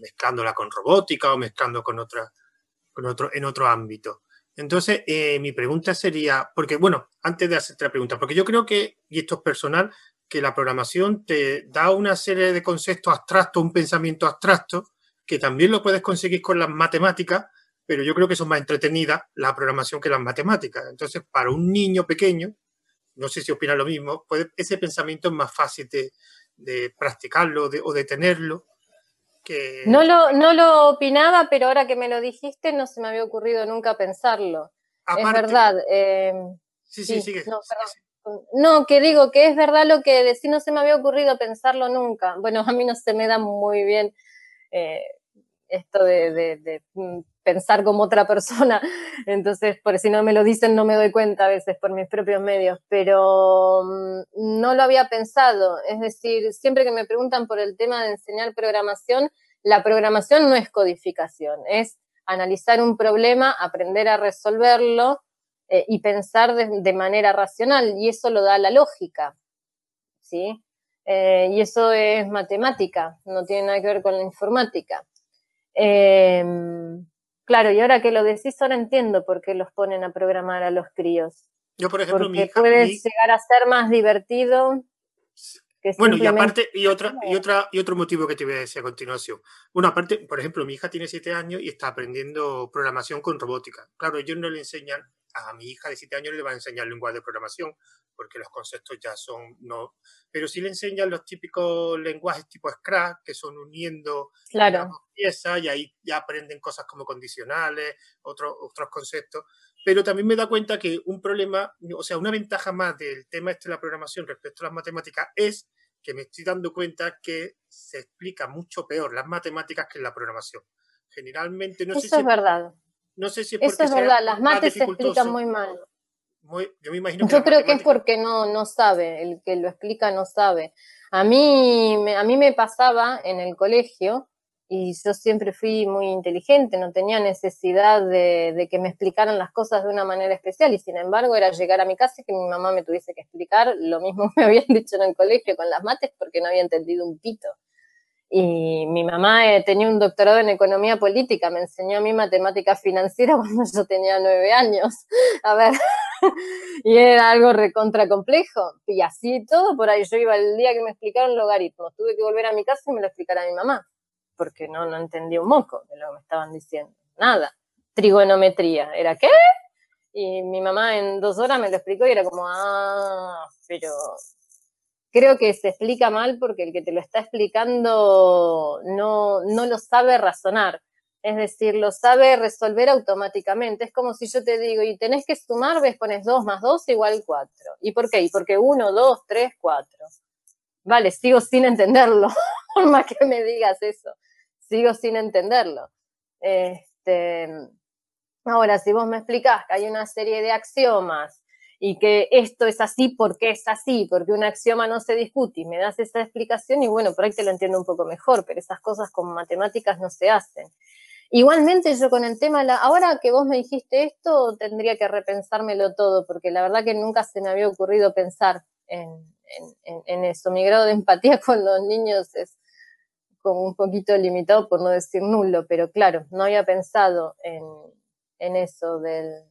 mezclándola con robótica o mezclando con otra, con otro, en otro ámbito. Entonces, eh, mi pregunta sería, porque bueno, antes de hacerte la pregunta, porque yo creo que, y esto es personal, que la programación te da una serie de conceptos abstractos, un pensamiento abstracto, que también lo puedes conseguir con las matemáticas, pero yo creo que son más entretenidas la programación que las matemáticas. Entonces, para un niño pequeño, no sé si opina lo mismo, ese pensamiento es más fácil de, practicarlo o de tenerlo. Que... No, lo, no lo opinaba, pero ahora que me lo dijiste, no se me había ocurrido nunca pensarlo. es verdad. Eh, sí, sí, sí, no, que digo que es verdad lo que decís, no se me había ocurrido pensarlo nunca. Bueno, (laughs) a mí no se me da muy bien eh, esto de, mm, pensar como otra persona. (laughs) Entonces, por si no me lo dicen, no me doy cuenta a veces por mis propios medios, pero mm, no lo había pensado. Es decir, siempre que me preguntan por el tema de enseñar programación, la programación no es codificación, es analizar un problema, aprender a resolverlo eh, y pensar de, manera racional, y eso lo da la lógica, ¿sí? Eh, y eso es matemática, no tiene nada que ver con la informática. Em, claro, y ahora que lo decís, ahora entiendo por qué los ponen a programar a los críos. Yo, por ejemplo, Porque puede llegar a ser más divertido. bueno, y aparte, y otra, y otra, y otro motivo que te voy a decir a continuación. Bueno, aparte, por ejemplo, mi hija tiene siete años y está aprendiendo programación con robótica. Claro, ellos no le enseñan a mi hija de siete años le va a enseñar lenguaje de programación, porque los conceptos ya son no. Pero sí le enseñan los típicos lenguajes tipo Scratch, que son uniendo claro. piezas y ahí ya aprenden cosas como condicionales, otros otros conceptos. Pero también me da cuenta que un problema, o sea, una ventaja más del tema este de la programación respecto a las matemáticas es que me estoy dando cuenta que se explica mucho peor las matemáticas que en la programación. Generalmente, no Eso sé es verdad. No sé si es Eso es verdad, las mates se explican muy mal. yo me imagino yo creo que es porque no, no sabe, el que lo explica no sabe. A mí, a mí me pasaba en el colegio, y yo siempre fui muy inteligente, no tenía necesidad de, de, que me explicaran las cosas de una manera especial y sin embargo era llegar a mi casa y que mi mamá me tuviese que explicar lo mismo (laughs) me habían dicho en el colegio con las mates porque no había entendido un pito. Y mi mamá eh, tenía un doctorado en economía política, me enseñó a mí matemática financiera (laughs) cuando yo tenía nueve años. A ver, (laughs) y era algo recontra complejo. Y así todo, por ahí yo iba el día que me explicaron logaritmos, tuve que volver a mi casa y me lo explicara mi mamá, porque no, no entendía un moco de lo que me estaban diciendo. Nada. Trigonometría, ¿era qué? Y mi mamá en dos horas me lo explicó y era como, ah, pero creo que se explica mal porque el que te lo está explicando no, no lo sabe razonar. Es decir, lo sabe resolver automáticamente. Es como si yo te digo, y tenés que sumar, ves, pones 2 más 2 igual 4. ¿Y por qué? Y porque 1, 2, 3, 4. Vale, sigo sin entenderlo, (laughs) por más que me digas eso. Sigo sin entenderlo. Este, ahora, si vos me explicás que hay una serie de axiomas y que esto es así porque es así, porque un axioma no se discute y me das esa explicación y bueno, por ahí te lo entiendo un poco mejor, pero esas cosas con matemáticas no se hacen. Igualmente yo con el tema, la, ahora que vos me dijiste esto, tendría que repensármelo todo, porque la verdad que nunca se me había ocurrido pensar en, en, eso. Mi grado de empatía (laughs) con los niños es como un poquito limitado, por no decir nulo, pero claro, no había pensado en, en eso del,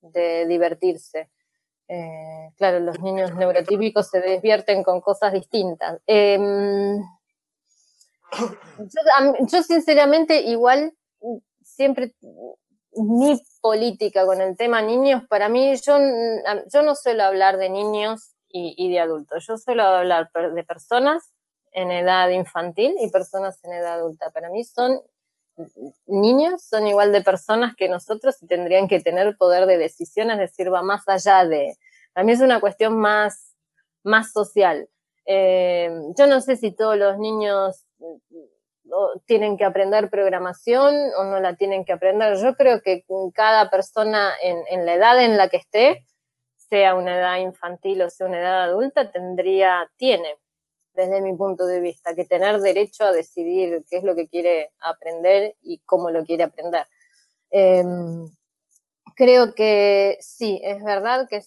de divertirse. Eh, claro, los niños neurotípicos se despierten con cosas distintas. Em, yo, sinceramente igual siempre mi política con el tema niños, para mí yo, yo no suelo hablar de niños y, y de adultos, yo suelo hablar de personas en edad infantil y personas en edad adulta. Para mí son niños son igual de personas que nosotros y tendrían que tener poder de decisión, es decir, va más allá de... A mí es una cuestión más, más social. Eh, yo no sé si todos los niños, tienen que aprender programación o no la tienen que aprender. Yo creo que cada persona en, la edad en la que esté, sea una edad infantil o sea una edad adulta, tendría, tiene, desde mi punto de vista, que tener derecho a decidir qué es lo que quiere aprender y cómo lo quiere aprender. Em, creo que sí, es verdad que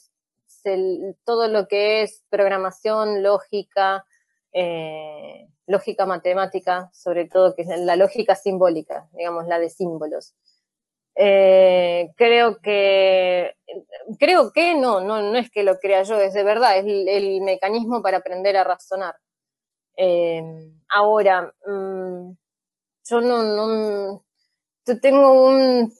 todo lo que es programación, lógica, eh, lógica matemática, sobre todo, que es la lógica simbólica, digamos, la de símbolos. Eh, creo que, creo que no, no, no es que lo crea yo, es de verdad, es el, mecanismo para aprender a razonar. Eh, ahora, mm, yo no, no, yo tengo un,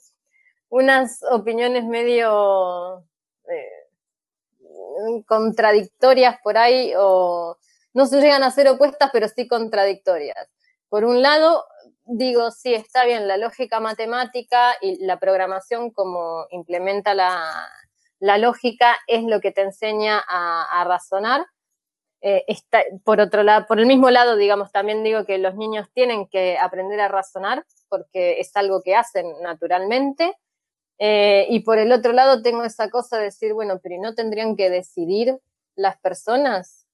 unas opiniones medio eh, contradictorias por ahí o no se llegan a ser opuestas, pero sí contradictorias. Por un lado, digo, sí, está bien, la lógica matemática y la programación como implementa la, lógica es lo que te enseña a, razonar. Eh, por otro lado, por el mismo lado, digamos, también digo que los niños tienen que aprender a razonar porque es algo que hacen naturalmente. Eh, y por el otro lado tengo esa cosa de decir, bueno, pero ¿no tendrían que decidir las personas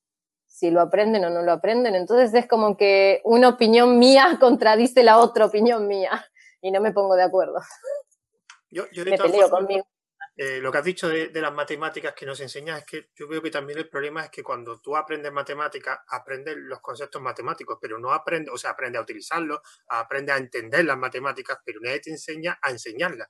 si lo aprenden o no lo aprenden. Entonces es como que una opinión mía (laughs) contradice la otra opinión mía y no me pongo de acuerdo. Yo, yo me peleo conmigo. Eh, lo que has dicho de, las matemáticas que nos enseñas es que yo veo que también el problema es que cuando tú aprendes matemáticas, aprendes los conceptos matemáticos, pero no aprendes, o sea, aprendes a utilizarlos, aprendes a entender las matemáticas, pero nadie te enseña a enseñarlas.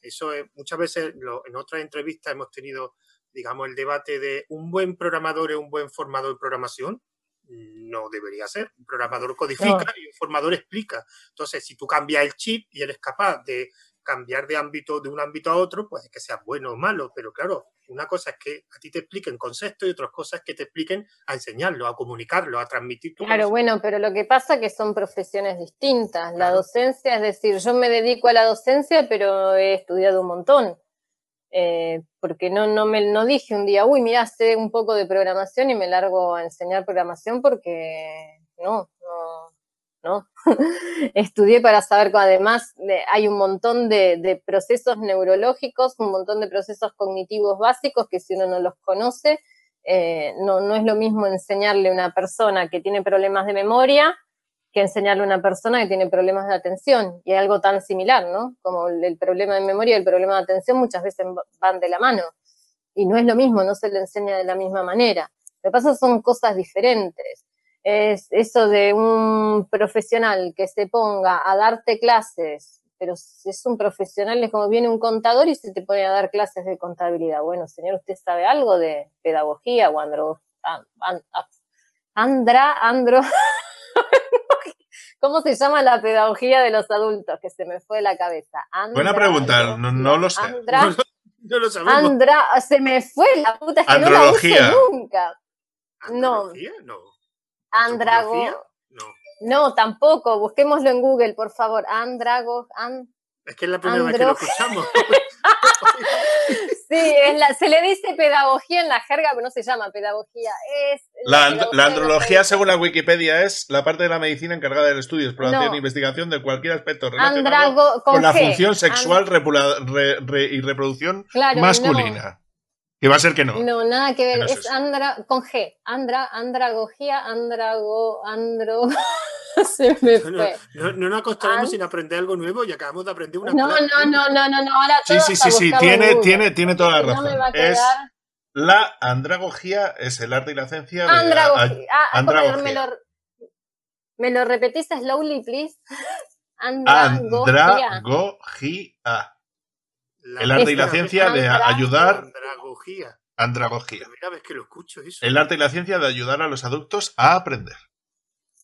Eso es, muchas veces en otras entrevistas hemos tenido digamos, el debate de un buen programador es un buen formador de programación, no debería ser. Un programador codifica y un formador explica. Entonces, si tú cambias el chip y eres capaz de cambiar de ámbito de un ámbito a otro, pues es que sea bueno o malo. Pero claro, una cosa es que a ti te expliquen conceptos y otra cosa es que te expliquen a enseñarlo, a comunicarlo, a transmitir tu Claro, bueno, pero lo que pasa es que son profesiones distintas. La docencia, es decir, yo me dedico a la docencia, pero he estudiado un montón. Eh, porque no, no, me, no dije un día, uy, mira, sé un poco de programación y me largo a enseñar programación porque no, no, no. (laughs) Estudié para saber además hay un montón de, procesos neurológicos, un montón de procesos cognitivos básicos que si uno no los conoce, eh, no, es lo mismo enseñarle a una persona que tiene problemas de memoria que enseñarle a una persona que tiene problemas de atención. Y es algo tan similar, ¿no? Como el, problema de memoria y el problema de atención muchas veces van de la mano. Y no es lo mismo, no se le enseña de la misma manera. Lo que pasa son cosas diferentes. Es eso de un profesional que se ponga a darte clases, pero si es un profesional, es como viene un contador y se te pone a dar clases de contabilidad. Bueno, señor, ¿usted sabe algo de pedagogía o andro, andra, andro, (laughs) ¿Cómo se llama la pedagogía de los adultos? Que se me fue la cabeza. Buena pregunta, no, lo sé. Andra, no, lo sabemos. Andra, se me fue la puta, es que no la uso nunca. No. No. Andrago. No. No, tampoco. Busquémoslo en Google, por favor. Andrago. Es que es la primera vez que lo escuchamos. (laughs) sí, se le dice pedagogía en la jerga, pero no se llama pedagogía. Es la, andrología, según la Wikipedia, es la parte de la medicina encargada del estudio, exploración e investigación de cualquier aspecto relacionado con, la función sexual y reproducción masculina. Y va a ser que no. No, nada que ver. es, andra, con G. Andra, andragogía, andrago, andro. (laughs) Se me fue. No, no, nos acostaremos sin aprender algo nuevo y acabamos de aprender una No, no, no, no, no, no. Ahora sí, sí, sí, sí. Tiene, tiene, tiene toda la razón. Es la andragogía es el arte y la ciencia. Andragogía. Ah, andragogía. Me, lo, me lo repetís slowly, please. (laughs) Andragogía. andragogía. El arte y la ciencia de ayudar. Andragogía. Andragogía. Primera vez que lo escucho eso. El arte y la ciencia de ayudar a los adultos a aprender.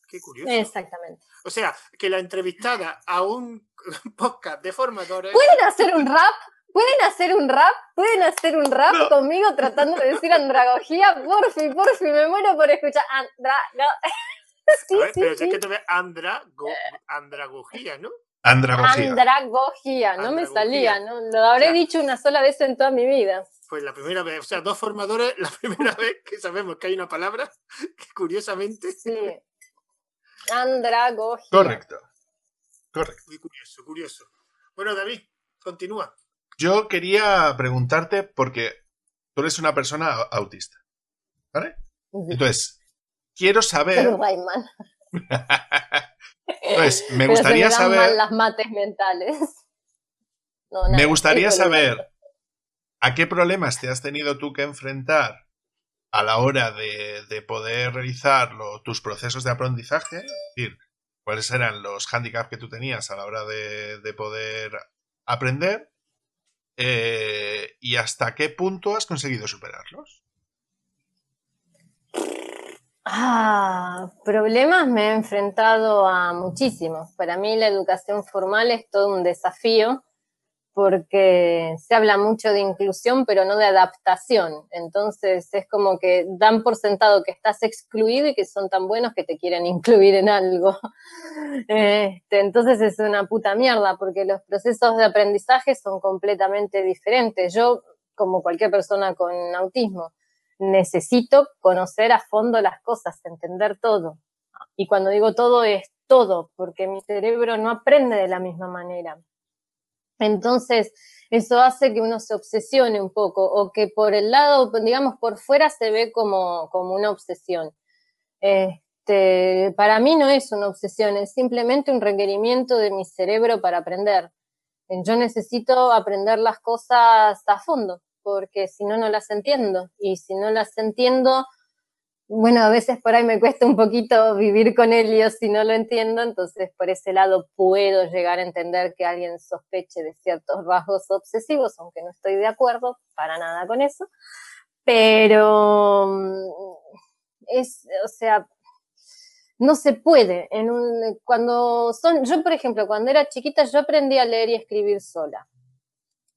Qué curioso. Exactamente. O sea, que la entrevistada a un (laughs) podcast de formadores. ¿Pueden hacer un rap? ¿Pueden hacer un rap? ¿Pueden hacer un rap conmigo tratando de decir andragogía? Porfi, porfi, me muero por escuchar andragogía. (laughs) sí, ver, sí, pero sí. es que te ve andrago, andragogía, ¿no? Andragogía. Andragogía, no me salía, ¿no? Lo habré dicho una sola vez en toda mi vida. Pues la primera vez, o sea, dos formadores, la (laughs) primera vez que sabemos que hay una palabra que curiosamente. Sí. Andragogía. Correcto. Correcto. Muy curioso, curioso. Bueno, David, continúa. Yo quería preguntarte porque tú eres una persona autista. ¿Vale? Entonces, quiero saber. (laughs) (laughs) pues (laughs) me gustaría saber. las mates mentales. (laughs) me gustaría saber a qué problemas te has tenido tú que enfrentar a la hora de, poder realizar tus procesos de aprendizaje, es decir, cuáles eran los hándicaps que tú tenías a la hora de, poder aprender eh, y hasta qué punto has conseguido superarlos. Ah, problemas me he enfrentado a muchísimos. Para mí la educación formal es todo un desafío porque se habla mucho de inclusión, pero no de adaptación. Entonces es como que dan por sentado que estás excluido y que son tan buenos que te quieren (laughs) incluir en algo. Este, entonces es una puta mierda, porque los procesos de aprendizaje son completamente diferentes. Yo, como cualquier persona con autismo, necesito conocer a fondo las cosas, entender todo. Y cuando digo todo es todo, porque mi cerebro no aprende de la misma manera. Entonces, eso hace que uno se obsesione un poco o que por el lado, digamos, por fuera se ve como, como una obsesión. Este, para mí no es una obsesión, es simplemente un requerimiento de mi cerebro para aprender. Yo necesito aprender las cosas a fondo, porque si no, no las entiendo. Y si no las entiendo, bueno, a veces por ahí me cuesta un poquito vivir con ellos si no lo entiendo, entonces por ese lado puedo llegar a entender que alguien sospeche de ciertos rasgos obsesivos, aunque no estoy de acuerdo para nada con eso, pero mm, es, o sea, no se puede. En un, cuando son, yo por ejemplo, cuando era chiquita yo aprendí a leer y escribir sola,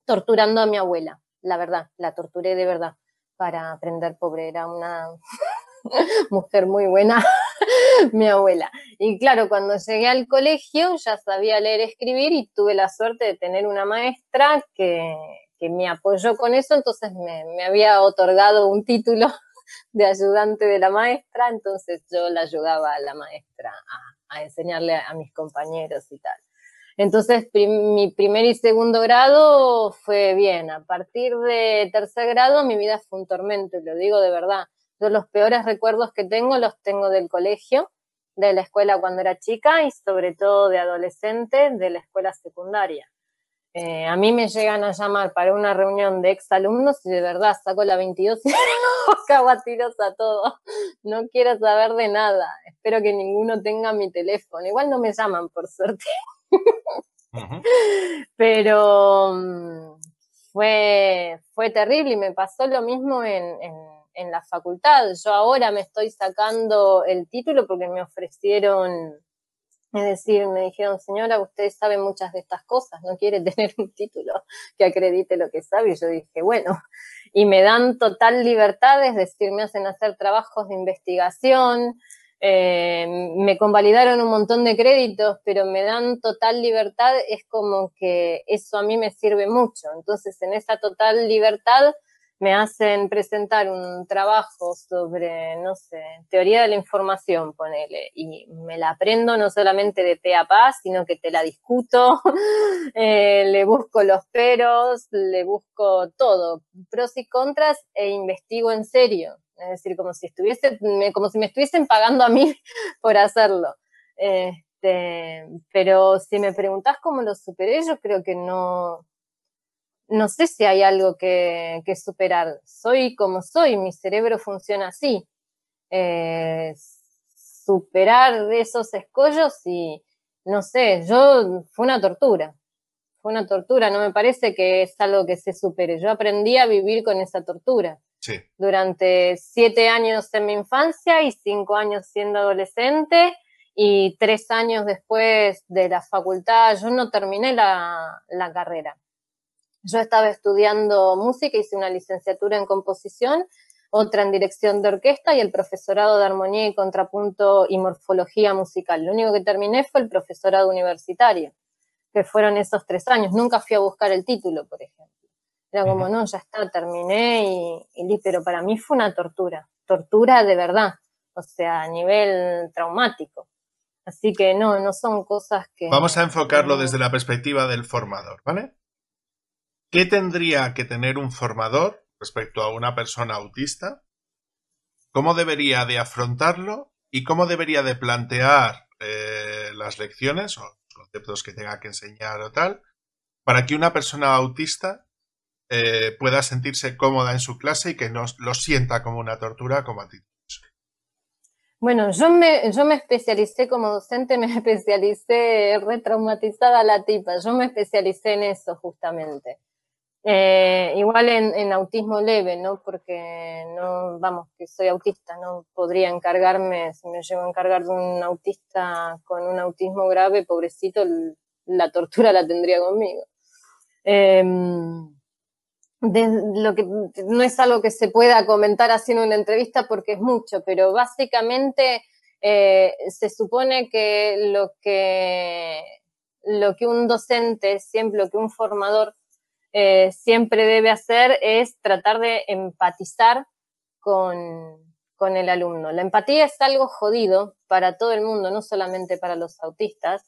torturando a mi abuela, la verdad, la torturé de verdad para aprender, pobre, era una (laughs) mujer muy buena, (laughs) mi abuela. Y claro, cuando llegué al colegio ya sabía leer y escribir y tuve la suerte de tener una maestra que, me apoyó con eso, entonces me, había otorgado un título (laughs) de ayudante de la maestra, entonces yo la ayudaba a la maestra a, a enseñarle a, mis compañeros y tal. Entonces, mi primer y segundo grado fue bien. A partir de tercer grado, mi vida fue un tormento, lo digo de verdad los peores recuerdos que tengo los tengo del colegio, de la escuela cuando era chica y sobre todo de adolescente, de la escuela secundaria. Eh, a mí me llegan a llamar para una reunión de exalumnos y de verdad saco la 22 y cago a tiros a todo. No quiero saber de nada. Espero que ninguno tenga mi teléfono. Igual no me llaman, por suerte. Pero mm, fue, fue terrible y me pasó lo mismo en en la facultad. Yo ahora me estoy sacando el título porque me ofrecieron, es decir, me dijeron, señora, usted sabe muchas de estas cosas, no quiere (laughs) tener un título que acredite lo que sabe. Y yo dije, bueno, y me dan total libertad, es decir, me hacen hacer trabajos de investigación, eh, me convalidaron un montón de créditos, pero me dan total libertad, es como que eso a mí me sirve mucho. Entonces, en esa total libertad, me hacen presentar un trabajo sobre, no sé, teoría de la información, ponele, y me la aprendo no solamente de pe a pa, sino que te la discuto, (laughs) eh, le busco los peros, le busco todo, pros y contras, e investigo en serio. Es decir, como si estuviese, como si me estuviesen pagando a mí (laughs) por hacerlo. Este, pero si me preguntás cómo lo superé, yo creo que no, no sé si hay algo que, superar. Soy como soy, mi cerebro funciona así. Eh, superar esos escollos y, no sé, yo, fue una tortura. Fue una tortura, no me parece que es algo que se supere. Yo aprendí a vivir con esa tortura. Durante siete años en mi infancia y cinco años siendo adolescente y tres años después de la facultad, yo no terminé la carrera. Yo estaba estudiando música, hice una licenciatura en composición, otra en dirección de orquesta y el profesorado de armonía y contrapunto y morfología musical. Lo único que terminé fue el profesorado universitario, que fueron esos tres años. Nunca fui a buscar el título, por ejemplo. Era como, no, ya está, terminé y, y pero para mí fue una tortura, tortura de verdad, o sea, a nivel traumático. Así que no, no son cosas que... Vamos a enfocarlo desde la perspectiva del formador, ¿vale? ¿Qué tendría que tener un formador respecto a una persona autista? ¿Cómo debería de afrontarlo? ¿Y cómo debería de plantear eh, las lecciones o conceptos que tenga que enseñar o tal para que una persona autista eh, pueda sentirse cómoda en su clase y que no lo sienta como una tortura como a ti? Bueno, yo me, yo me especialicé como docente, (laughs) me especialicé retraumatizada la tipa, yo me especialicé en eso justamente. Eh, igual en, autismo leve, ¿no? Porque no, vamos, que soy autista, no podría encargarme, si me llevo a encargar de un autista con un autismo grave, pobrecito, la tortura la tendría conmigo. Em, lo que no es algo que se pueda comentar en una entrevista porque es mucho, pero básicamente eh, se supone que lo que lo que un docente, siempre lo que un formador eh, siempre debe hacer es tratar de empatizar con, con el alumno. La empatía es algo jodido para todo el mundo, no solamente para los autistas.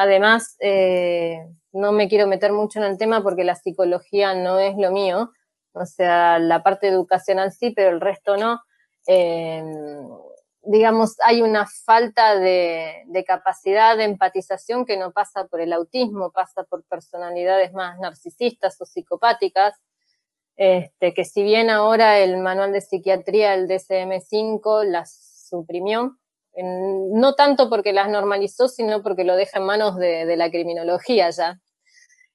Además, eh, no me quiero meter mucho en el tema porque la psicología no es lo mío, o sea, la parte educacional sí, pero el resto no. Eh, digamos, hay una falta de, capacidad de empatización que no pasa por el autismo, pasa por personalidades más narcisistas o psicopáticas, este, que si bien ahora el manual de psiquiatría, el DSM-5, las suprimió, no tanto porque las normalizó, sino porque lo deja en manos de la criminología ya.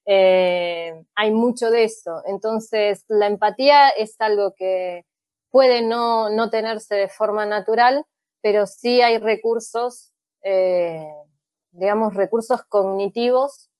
Eh, hay mucho de eso. Entonces, la empatía es algo que puede no, no tenerse de forma natural, pero sí hay recursos, eh, digamos, recursos cognitivos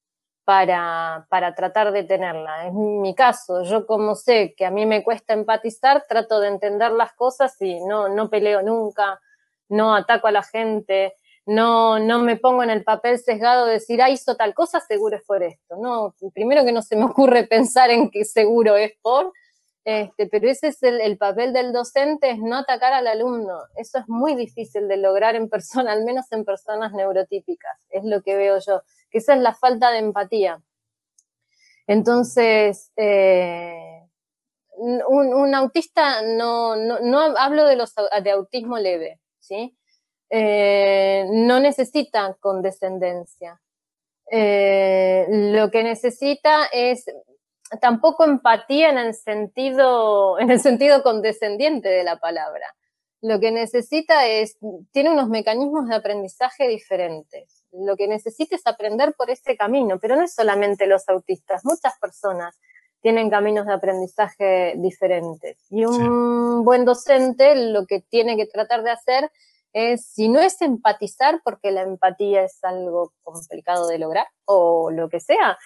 para, para tratar de tenerla. Es mi caso. Yo como sé que a mí me cuesta empatizar, trato de entender las cosas y no, no peleo nunca, no ataco a la gente, no, no me pongo en el papel sesgado de decir, ah, hizo tal cosa, seguro es por esto. No, primero que no se me ocurre (laughs) pensar en que seguro es por, este, pero ese es el, papel del docente, es no atacar al alumno. Eso es muy difícil de lograr en persona, al menos en personas neurotípicas, es lo que veo yo, que esa es la falta de empatía. Entonces, eh, un, autista, no, no, no hablo de, los, de autismo leve, ¿sí? Eh, no necesita condescendencia. Eh, lo que necesita es tampoco empatía en el sentido, (laughs) en el sentido condescendiente de la palabra. Lo que necesita es, tiene unos mecanismos de aprendizaje diferentes. Lo que necesita es aprender por ese camino, pero no es solamente los autistas, muchas personas tienen caminos de aprendizaje diferentes. Y un buen docente lo que tiene que tratar de hacer es, si no es empatizar, porque la empatía es algo complicado de lograr, o lo que sea,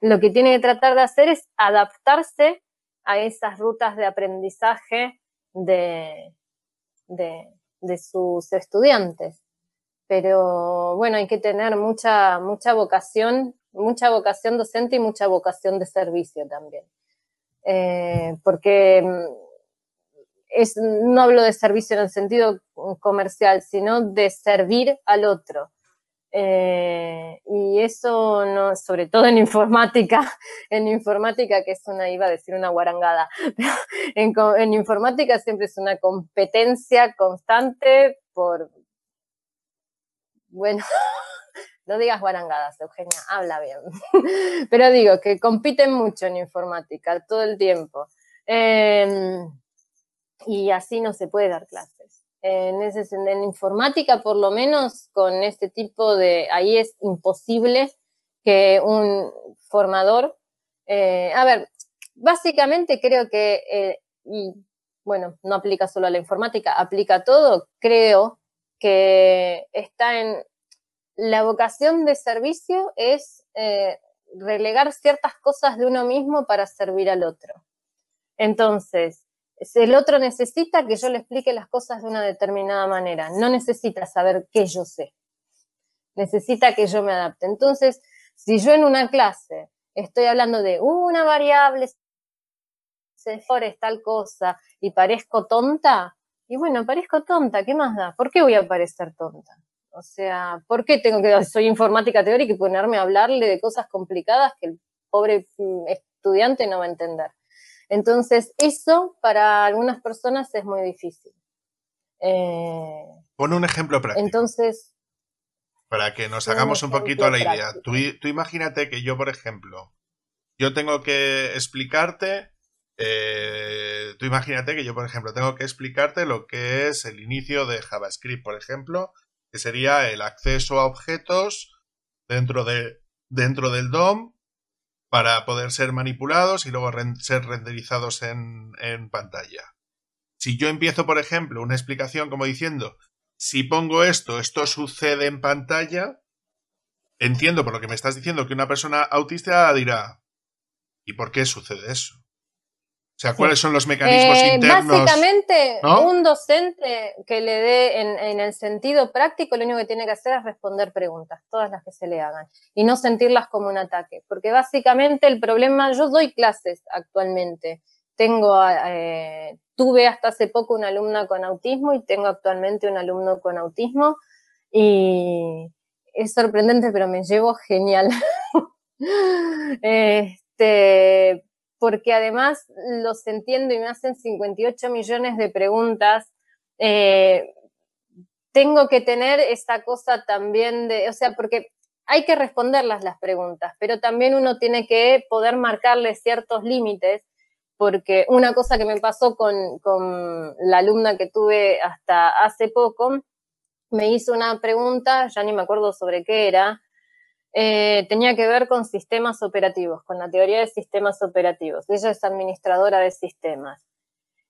lo que tiene que tratar de hacer es adaptarse a esas rutas de aprendizaje de, de, sus estudiantes. Pero bueno, hay que tener mucha, mucha vocación, mucha vocación docente y mucha vocación de servicio también. Eh, porque no hablo de servicio en el sentido comercial, sino de servir al otro. Eh, y eso sobre todo en informática, (laughs) en informática que es una, iba a decir una guarangada, en informática siempre es una competencia constante por, bueno, (laughs) no digas guarangadas, Eugenia, habla bien, (laughs) pero digo que compiten mucho en informática todo el tiempo. Eh, y así no se puede dar clases. En, ese, en informática, por lo menos, con este tipo de, ahí es imposible que un formador, eh, a ver, básicamente creo que, eh, y bueno, no aplica solo a la informática, aplica a todo, creo que está en la vocación de servicio es eh, relegar ciertas cosas de uno mismo para servir al otro. Entonces, el otro necesita que yo le explique las cosas de una determinada manera, no necesita saber qué yo sé, necesita que yo me adapte. Entonces, si yo en una clase estoy hablando de una variable, se tal cosa y parezco tonta, y bueno, parezco tonta, ¿qué más da? ¿Por qué voy a parecer tonta? O sea, ¿por qué tengo que, soy informática teórica y ponerme a hablarle de cosas complicadas que el pobre mm, estudiante no va a entender? Entonces, eso para algunas personas es muy difícil. Eh, Pon un ejemplo práctico. Entonces. Para que nos hagamos un, poquito la idea. Tú, tú, imagínate que yo, por ejemplo, yo tengo que explicarte. Eh, tú imagínate que yo, por ejemplo, tengo que explicarte lo que es el inicio de JavaScript, por ejemplo, que sería el acceso a objetos dentro, de, dentro del DOM para poder ser manipulados y luego ser renderizados en, en pantalla. Si yo empiezo, por ejemplo, una explicación como diciendo, si pongo esto, esto sucede en pantalla, entiendo por lo que me estás diciendo que una persona autista dirá, ¿y por qué sucede eso? O sea, ¿cuáles son los mecanismos eh, internos? Básicamente, un docente que le dé en, el sentido práctico, lo único que tiene que hacer es responder preguntas, todas las que se le hagan, y no sentirlas como un ataque. Porque básicamente el problema, yo doy clases actualmente. Tengo, eh, tuve hasta hace poco una alumna con autismo y tengo actualmente un alumno con autismo. Y es sorprendente, pero me llevo genial. (laughs) este, porque además los entiendo y me hacen 58 millones de preguntas. Eh, tengo que tener esa cosa también de, o sea, porque hay que responderlas las preguntas, pero también uno tiene que poder marcarle ciertos límites, porque una cosa que me pasó con, con la alumna que tuve hasta hace poco, me hizo una pregunta, ya ni me acuerdo sobre qué era, eh, tenía que ver con sistemas operativos, con la teoría de sistemas operativos. Ella es administradora de sistemas.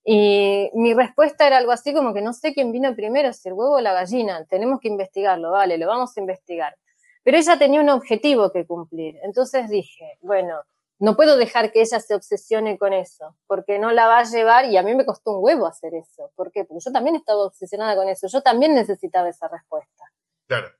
Y mi respuesta era algo así como que no sé quién vino primero, si el huevo o la gallina, tenemos que investigarlo, vale, lo vamos a investigar. Pero ella tenía un objetivo que cumplir. Entonces dije, bueno, no puedo dejar que ella se obsesione con eso, porque no la va a llevar y a mí me costó un huevo hacer eso. ¿Por qué? Porque yo también estaba obsesionada con eso, yo también necesitaba esa respuesta. Claro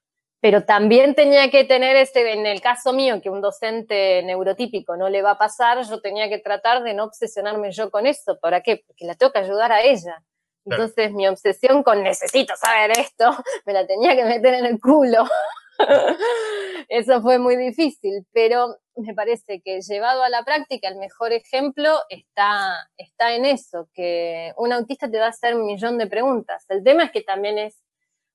pero también tenía que tener, este, en el caso mío, que un docente neurotípico no le va a pasar, yo tenía que tratar de no obsesionarme yo con eso. ¿Para qué? Porque la tengo que ayudar a ella. Entonces mi obsesión con necesito saber esto, (laughs) me la tenía que meter en el culo. (laughs) Eso fue muy difícil, pero me parece que llevado a la práctica, el mejor ejemplo está, está en eso, que un autista te va a hacer un millón de preguntas. El tema es que también es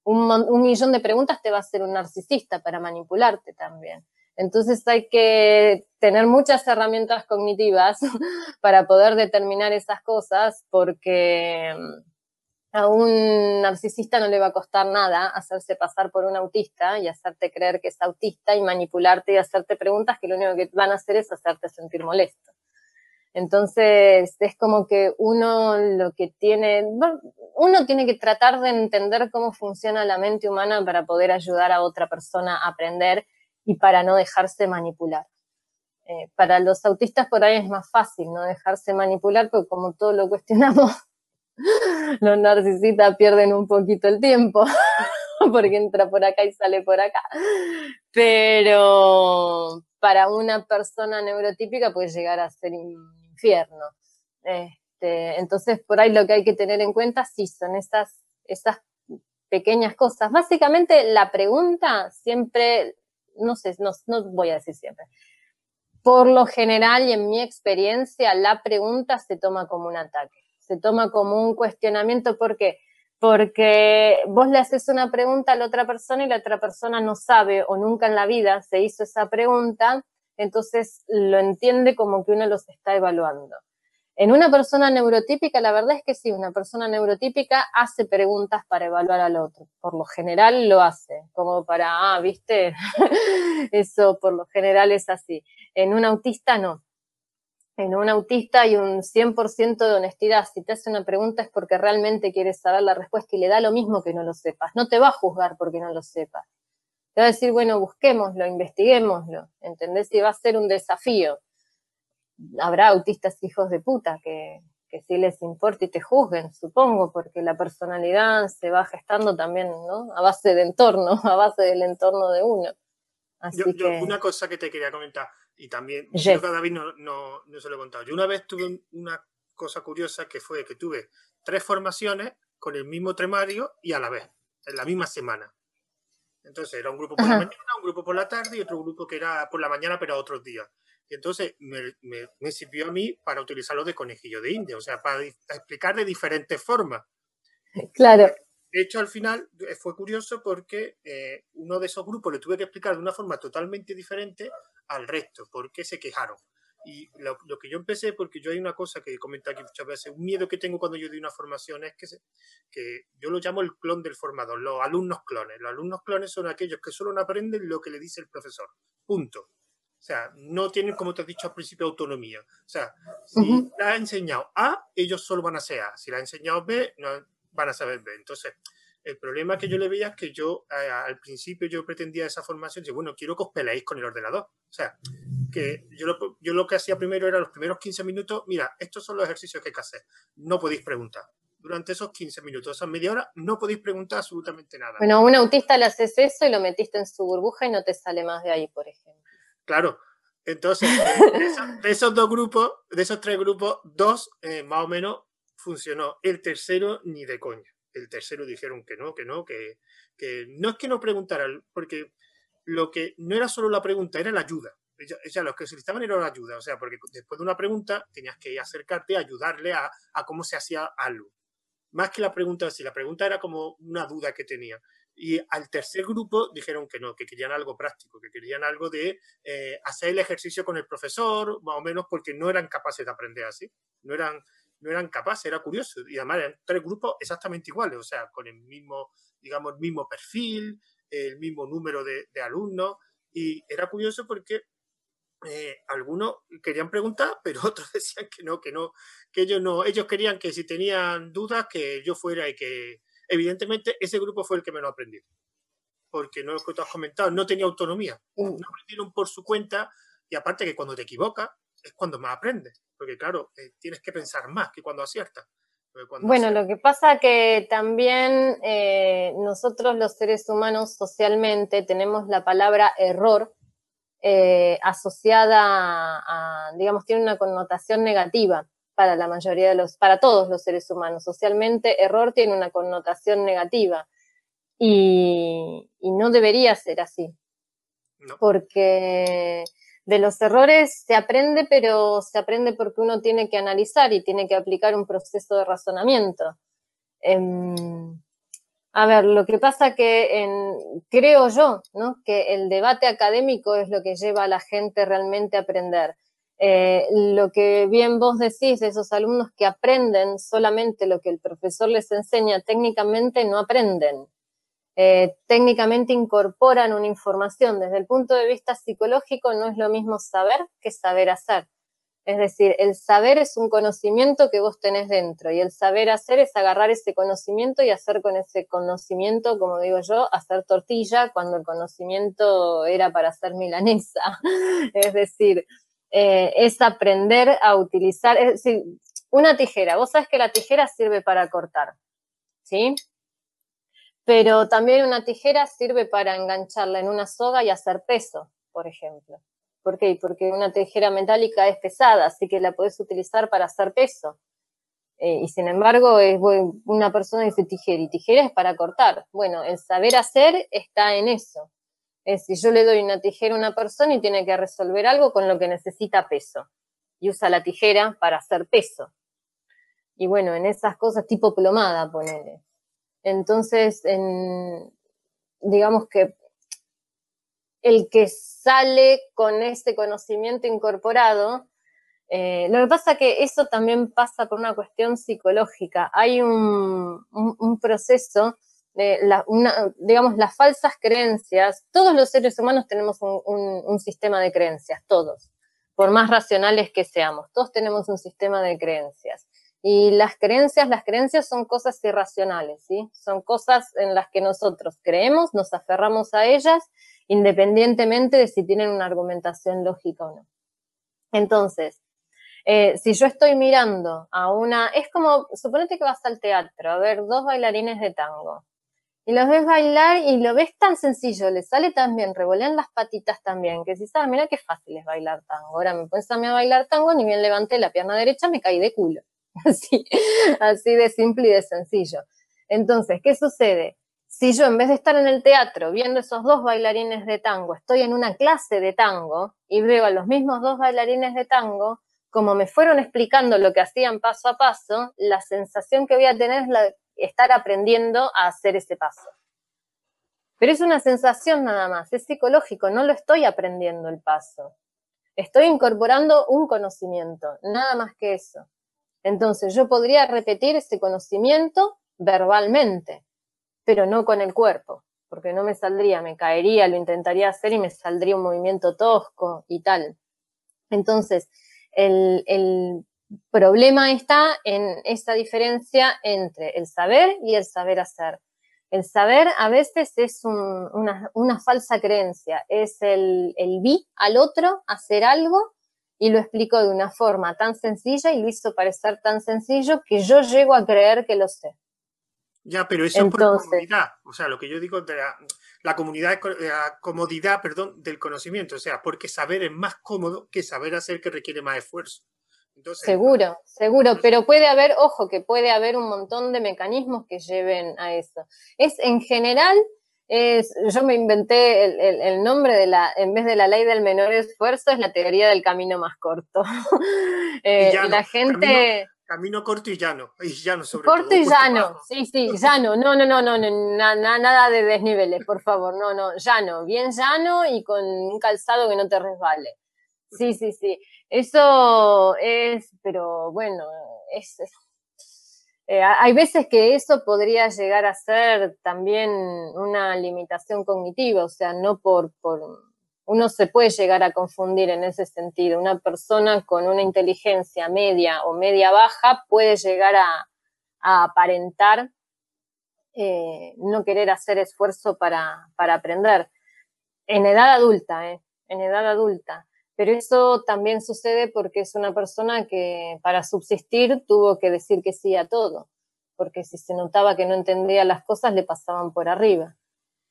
un, millón de preguntas te va a hacer un narcisista para manipularte también. Entonces hay que tener muchas herramientas cognitivas (laughs) para poder determinar esas cosas porque mm, a un narcisista no le va a costar nada hacerse pasar por un autista y hacerte creer que es autista y manipularte y hacerte preguntas que lo único que van a hacer es hacerte sentir molesto. Entonces, es como que uno lo que tiene, uno tiene que tratar de entender cómo funciona la mente humana para poder ayudar a otra persona a aprender y para no dejarse manipular. Eh, para los autistas por ahí es más fácil no dejarse manipular, porque como todo lo cuestionamos, (laughs) los narcisistas pierden un poquito el tiempo, (laughs) porque entra por acá y sale por acá. Pero para una persona neurotípica puede llegar a ser infierno. Este, entonces, por ahí lo que hay que tener en cuenta sí son esas, esas pequeñas cosas. Básicamente, la pregunta siempre, no sé, no, no voy a decir siempre. Por lo general y en mi experiencia, la pregunta se toma como un ataque, se toma como un cuestionamiento porque porque vos le haces una pregunta a la otra persona y la otra persona no sabe o nunca en la vida se hizo esa pregunta entonces lo entiende como que uno los está evaluando. En una persona neurotípica, la verdad es que sí, una persona neurotípica hace preguntas para evaluar al otro. Por lo general lo hace, como para, ah, viste, (laughs) eso por lo general es así. En un autista no. En un autista hay un 100% de honestidad. Si te hace una pregunta es porque realmente quieres saber la respuesta y le da lo mismo que no lo sepas. No te va a juzgar porque no lo sepas. Te va a decir, bueno, busquémoslo, investiguémoslo, ¿entendés? Y va a ser un desafío. Habrá autistas hijos de puta que, que sí les importa y te juzguen, supongo, porque la personalidad se va gestando también, ¿no? A base de entorno, (laughs) a base del entorno de uno. Así yo, una cosa que te quería comentar, y también, yo a David no, no, no se lo he contado. Yo una vez tuve una cosa curiosa que fue que tuve tres formaciones con el mismo temario y a la vez, en la misma semana. Entonces era un grupo por la mañana, un grupo por la tarde y otro grupo que era por la mañana pero a otros días. Y entonces me, sirvió a mí para utilizarlo de conejillo de India, o sea, para explicar de diferentes formas. Claro. De hecho, al final eh, fue curioso porque eh, uno de esos grupos le tuve que explicar de una forma totalmente diferente al resto, porque se quejaron. Y lo, que yo empecé, porque yo hay una cosa que comento aquí muchas veces, un miedo que tengo cuando yo doy una formación es que, que yo lo llamo el clon del formador, los alumnos clones. Los alumnos clones son aquellos que solo aprenden lo que le dice el profesor. Punto. O sea, no tienen, como te has dicho al principio, autonomía. O sea, si la ha enseñado A, ellos solo van a ser A. Si la ha enseñado B, no van a saber B. Entonces, el problema que yo le veía es que yo, al principio, yo pretendía esa formación, y bueno, quiero que os peleéis con el ordenador. O sea, que yo lo, yo lo que hacía primero era los primeros 15 minutos, mira, estos son los ejercicios que hay que hacer. No podéis preguntar. Durante esos 15 minutos, esas media hora, no podéis preguntar absolutamente nada. Bueno, a un autista le haces eso y lo metiste en su burbuja y no te sale más de ahí, por ejemplo. Claro. Entonces, de esos, dos grupos, de esos tres grupos, dos eh, más o menos funcionó. El tercero, ni de coña. El tercero dijeron que no, que no, que, que no es que no preguntaran, porque lo que no era solo la pregunta, era la ayuda. Ya, los que solicitaban era ayuda, o sea, porque después de una pregunta tenías que acercarte a ayudarle a, a cómo se hacía algo. Más que la pregunta, si la pregunta era como una duda que tenía. Y al tercer grupo dijeron que no, que querían algo práctico, que querían algo de eh, hacer el ejercicio con el profesor, más o menos porque no eran capaces de aprender así. No eran, no eran capaces, era curioso. Y además eran tres grupos exactamente iguales, o sea, con el mismo, digamos, el mismo perfil, el mismo número de, alumnos. Y era curioso porque eh, algunos querían preguntar, (laughs) pero otros (laughs) decían que no, que no, que ellos no, ellos querían que si tenían dudas que yo fuera y que evidentemente ese grupo fue el que menos aprendió. Porque no es lo que tú has comentado, no tenía autonomía. Mm. No aprendieron por su cuenta y aparte que cuando te equivocas es cuando más aprendes. Porque claro, eh, tienes que pensar más que cuando aciertas. bueno, lo que pasa que también eh, nosotros los seres humanos socialmente tenemos la palabra error eh, asociada a, digamos, tiene una connotación negativa para la mayoría de los, para todos los seres humanos. Socialmente, error tiene una connotación negativa y, no debería ser así. Porque de los errores se aprende, pero se aprende porque uno tiene que analizar y tiene que aplicar un proceso de razonamiento. Em, a ver, lo que pasa que creo yo, ¿no? Que el debate académico es lo que lleva a la gente realmente a aprender. Eh, lo que bien vos decís de esos alumnos que aprenden solamente lo que el profesor les enseña, técnicamente no aprenden. Eh, técnicamente incorporan una información. Desde el punto de vista psicológico no es lo mismo saber que saber hacer. Es decir, el saber es un conocimiento que vos tenés dentro y el saber hacer es agarrar ese conocimiento y hacer con ese conocimiento, como digo yo, hacer tortilla cuando el conocimiento era para hacer milanesa. (laughs) es decir, eh, es aprender a utilizar, es decir, una tijera. Vos sabés que la tijera sirve para cortar, ¿sí? Pero también una tijera sirve para engancharla en una soga y hacer peso, por ejemplo. ¿Por qué? Porque una tijera metálica es pesada, así que la podés utilizar para hacer peso. Eh, y sin embargo, es, una persona dice tijera y tijera es para cortar. Bueno, el saber hacer está en eso. Es si yo le doy una tijera a una persona y tiene que resolver algo con lo que necesita peso. Y usa la tijera para hacer peso. Y bueno, en esas cosas tipo plomada, ponele. Entonces, en, digamos que el que sale con ese conocimiento incorporado, eh, lo que pasa que eso también pasa por una cuestión psicológica. Hay un, un proceso digamos, las falsas creencias, todos los seres humanos tenemos un, sistema de creencias, todos, por más racionales que seamos, todos tenemos un sistema de creencias. Y las creencias, las creencias son cosas irracionales, ¿sí? Son cosas en las que nosotros creemos, nos aferramos a ellas, independientemente de si tienen una argumentación lógica o no. Entonces, eh, si yo estoy mirando a una, es como, suponete que vas al teatro a ver dos bailarines de tango y los ves bailar y lo ves tan sencillo, le sale tan bien, revolean las patitas también, que si sabes, mira qué fácil es bailar tango. Ahora me pones a mí a bailar tango, ni bien levanté la pierna derecha, me caí de culo. (laughs) Así, así de simple y de sencillo. Entonces, ¿qué sucede? si yo en vez de estar en el teatro viendo esos dos bailarines de tango, estoy en una clase de tango y veo a los mismos dos bailarines de tango, como me fueron explicando lo que hacían paso a paso, la sensación que voy a tener es de estar aprendiendo a hacer ese paso. Pero es una sensación nada más, es psicológico, no lo estoy aprendiendo el paso. Estoy incorporando un conocimiento, nada más que eso. Entonces yo podría repetir ese conocimiento verbalmente, pero no con el cuerpo, porque no me saldría, me caería, lo intentaría hacer y me saldría un movimiento tosco y tal. Entonces, el, el problema está en esa diferencia entre el saber y el saber hacer. El saber a veces es una, una, falsa creencia, es el, el vi al otro hacer algo y lo explico de una forma tan sencilla y lo hizo parecer tan sencillo que yo llego a creer que lo sé. Ya, pero eso es por comodidad. O sea, lo que yo digo de la, comunidad, la comodidad, perdón, del conocimiento. O sea, porque saber es más cómodo que saber hacer que requiere más esfuerzo. seguro, seguro, pero puede haber, ojo, que puede haber un montón de mecanismos que lleven a eso. Es en general, es, yo me inventé el, nombre de la, en vez de la ley del menor esfuerzo, es la teoría del camino más corto. (laughs) eh, la gente... Camino corto y llano, y llano sobre corto y llano, sí, sí, llano, no, no, no, no, no nada de desniveles, por favor, no, no, llano, bien llano y con un calzado que no te resbale. Sí, sí, sí, eso es, pero bueno, es, eh, hay veces que eso podría llegar a ser también una limitación cognitiva, o sea, no por, por uno se puede llegar a confundir en ese sentido. Una persona con una inteligencia media o media baja puede llegar a, aparentar eh, no querer hacer esfuerzo para, aprender. En edad adulta, eh, en edad adulta. Pero eso también sucede porque es una persona que para subsistir tuvo que decir que sí a todo, porque si se notaba que no entendía las cosas le pasaban por arriba.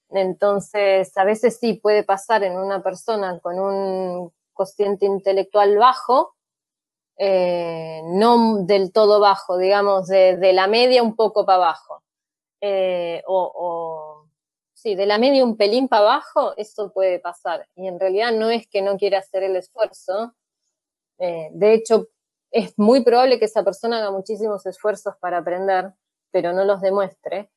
Entonces, a veces sí puede pasar en una persona con un cociente intelectual bajo, eh, no del todo bajo, digamos, de, la media un poco para abajo, eh, sí, de la media un pelín para abajo, eso puede pasar. Y en realidad no es que no quiera hacer el esfuerzo, eh, de hecho, es muy probable que esa persona haga muchísimos esfuerzos para aprender, pero no los demuestre.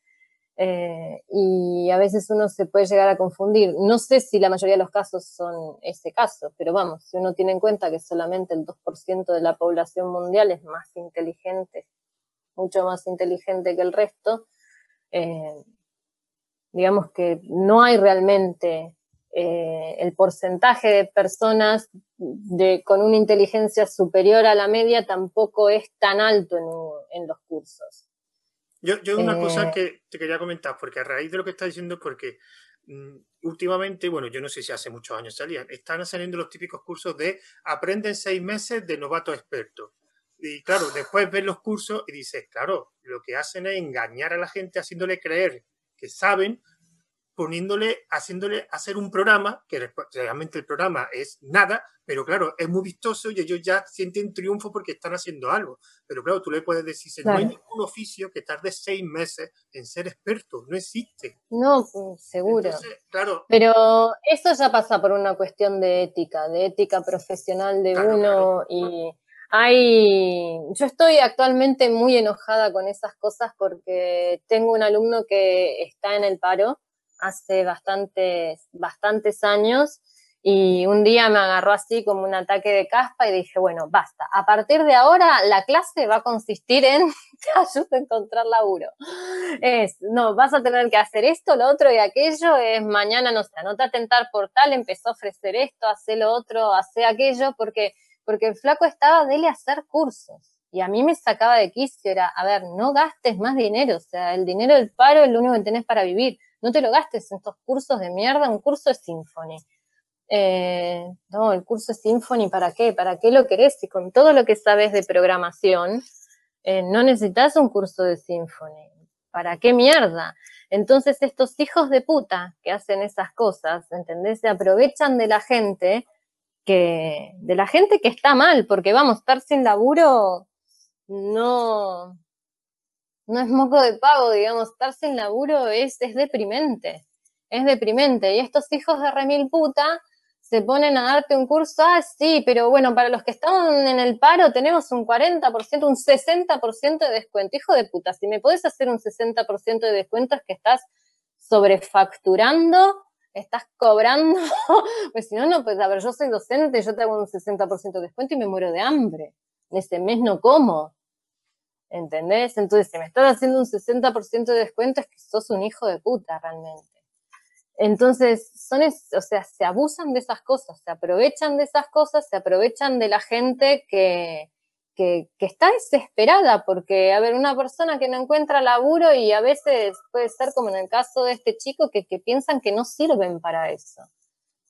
Eh, y a veces uno se puede llegar a confundir. No sé si la mayoría de los casos son ese caso, pero vamos, si uno tiene en cuenta que solamente el 2% de la población mundial es más inteligente, mucho más inteligente que el resto, eh, digamos que no hay realmente eh, el porcentaje de personas de, con una inteligencia superior a la media tampoco es tan alto en los cursos. Yo, yo una cosa eh. que te quería comentar, porque a raíz de lo que estás diciendo, porque mm, últimamente, bueno, yo no sé si hace muchos años salían, están saliendo los típicos cursos de aprenden seis meses de novato experto. Y claro, después ves los cursos y dices, claro, lo que hacen es engañar a la gente haciéndole creer que saben poniéndole, haciéndole hacer un programa, que realmente el programa es nada, pero claro, es muy vistoso y ellos ya sienten triunfo porque están haciendo algo. Pero claro, tú le puedes decir, no hay ningún oficio que tarde seis meses en ser experto, no existe. No, seguro. claro. Pero eso ya pasa por una cuestión de ética, de ética profesional de uno y hay, yo estoy actualmente muy enojada con esas cosas porque tengo un alumno que está en el paro hace bastantes, bastantes años y un día me agarró así como un ataque de caspa y dije, bueno, basta. A partir de ahora la clase va a consistir en (laughs) te ayudo a encontrar laburo. Es, no, vas a tener que hacer esto, lo otro y aquello. Es mañana, no sé, no te atentar por tal, empezó a ofrecer esto, hace lo otro, hace aquello, porque, porque el flaco estaba de hacer cursos. Y a mí me sacaba de quicio, era, a ver, no gastes más dinero, o sea, el dinero del paro es lo único que tenés para vivir no te lo gastes en estos cursos de mierda, un curso de Symfony. Eh, no, el curso de Symfony, ¿para qué? ¿Para qué lo querés? Y con todo lo que sabes de programación, eh, no necesitas un curso de Symfony. ¿Para qué mierda? Entonces estos hijos de puta que hacen esas cosas, ¿entendés? Se aprovechan de la gente que, de la gente que está mal, porque vamos, estar sin laburo no, no es moco de pago, digamos, estar sin laburo es, es deprimente, es deprimente. Y estos hijos de remil puta se ponen a darte un curso, ah, sí, pero bueno, para los que están en el paro tenemos un 40%, un 60% de descuento. Hijo de puta, si me podés hacer un 60% de descuento es que estás sobrefacturando, estás cobrando, (laughs) pues si no, no, pues a ver, yo soy docente, yo te hago un 60% de descuento y me muero de hambre. Ese mes no como. ¿Entendés? Entonces, si me estás haciendo un 60% de descuento es que sos un hijo de puta realmente. Entonces, son, o sea, se abusan de esas cosas, se aprovechan de esas cosas, se aprovechan de la gente que, que, está desesperada, porque, a ver, una persona que no encuentra laburo y a veces puede ser como en el caso de este chico, que, que piensan que no sirven para eso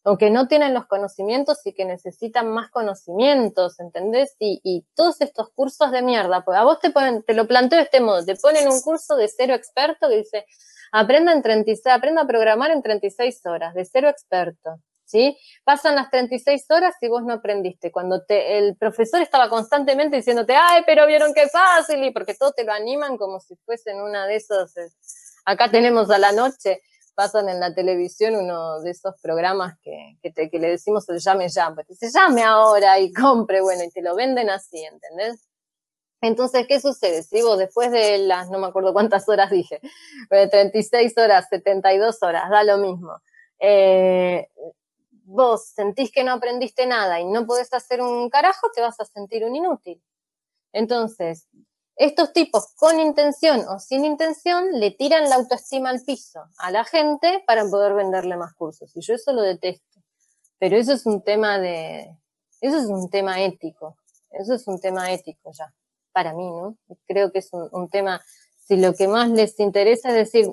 o que no tienen los conocimientos y que necesitan más conocimientos, ¿entendés? Y, y todos estos cursos de mierda, pues a vos te ponen, te lo planteo de este modo, te ponen un curso de cero experto que dice, aprenda en 36, aprenda a programar en 36 horas, de cero experto. Pasan las 36 horas y vos no aprendiste. Cuando te, el profesor estaba constantemente diciéndote, ay, pero vieron qué fácil, y porque todo te lo animan como si fuesen una de esos, eh, acá tenemos a la noche, pasan en la televisión uno de esos programas que, que, que le decimos el llame ya, pues se llame ahora y compre, bueno, y te lo venden así, ¿entendés? Entonces, ¿qué sucede? Si vos después de las, no me acuerdo cuántas horas dije, (laughs) 36 horas, 72 horas, da lo mismo, eh, vos sentís que no aprendiste nada y no podés hacer un carajo, te vas a sentir un inútil. Entonces, estos tipos con intención o sin intención le tiran la autoestima al piso a la gente para poder venderle más cursos. Y yo eso lo detesto. Pero eso es un tema de, eso es un tema ético. Eso es un tema ético ya, para mí, ¿no? Creo que es un, tema, si lo que más les interesa es decir,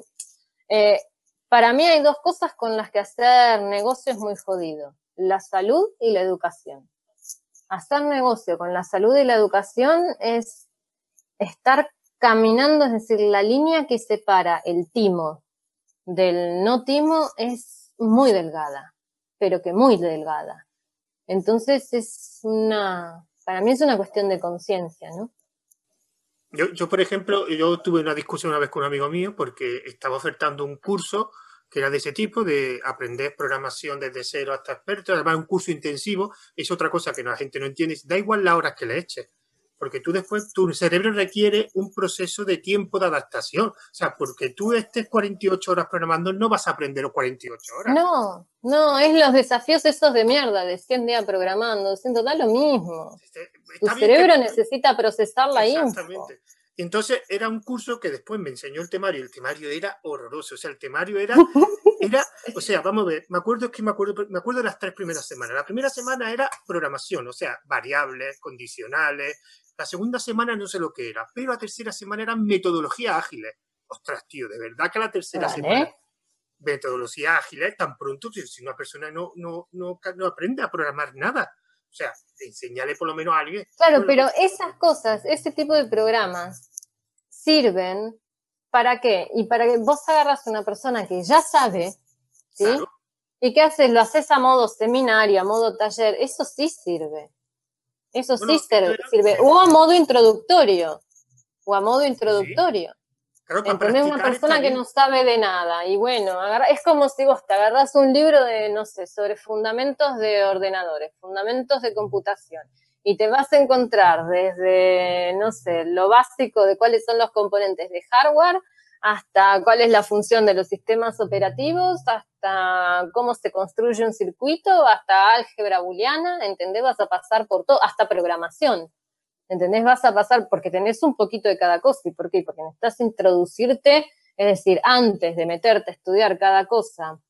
eh, para mí hay dos cosas con las que hacer negocio es muy jodido. La salud y la educación. Hacer negocio con la salud y la educación es estar caminando, es decir, la línea que separa el timo del no timo es muy delgada, pero que muy delgada. Entonces es una, para mí es una cuestión de conciencia, ¿no? Yo, yo, por ejemplo, yo tuve una discusión una vez con un amigo mío porque estaba ofertando un curso que era de ese tipo, de aprender programación desde cero hasta experto, además un curso intensivo, es otra cosa que la gente no entiende, da igual las horas que le eches, porque tú después, tu cerebro requiere un proceso de tiempo de adaptación. O sea, porque tú estés 48 horas programando, no vas a aprender 48 horas. No, no, es los desafíos esos de mierda, de 100 días programando, siento, da lo mismo. Este, tu cerebro necesita procesar la Exactamente. Entonces era un curso que después me enseñó el temario, el temario era horroroso, o sea, el temario era, (laughs) era, o sea, vamos a ver, me acuerdo es que me acuerdo, me acuerdo de las tres primeras semanas. La primera semana era programación, o sea, variables, condicionales, la segunda semana no sé lo que era, pero la tercera semana eran metodologías ágiles. Ostras, tío, de verdad que la tercera semana metodologías ágiles, tan pronto, si una persona no, no, no, no aprende a programar nada. O sea, enseñale por lo menos a alguien. Claro, pero esas cosas, ese tipo de programas sirven para qué? Y para que vos agarras a una persona que ya sabe, ¿sí? ¿Y qué haces? Lo haces a modo seminario, a modo taller, eso sí sirve. Eso sí sirve. O a modo introductorio. O a modo introductorio. Sí. una persona que no sabe de nada. Y bueno, es como si vos te agarras un libro de, no sé, sobre fundamentos de ordenadores, fundamentos de computación. Y te vas a encontrar desde, no sé, lo básico de cuáles son los componentes de hardware hasta cuál es la función de los sistemas operativos, hasta cómo se construye un circuito, hasta álgebra booleana, ¿entendés? Vas a pasar por todo, hasta programación, ¿entendés? Vas a pasar porque tenés un poquito de cada cosa. ¿Y por qué? Porque necesitas introducirte, es decir, antes de meterte a estudiar cada cosa,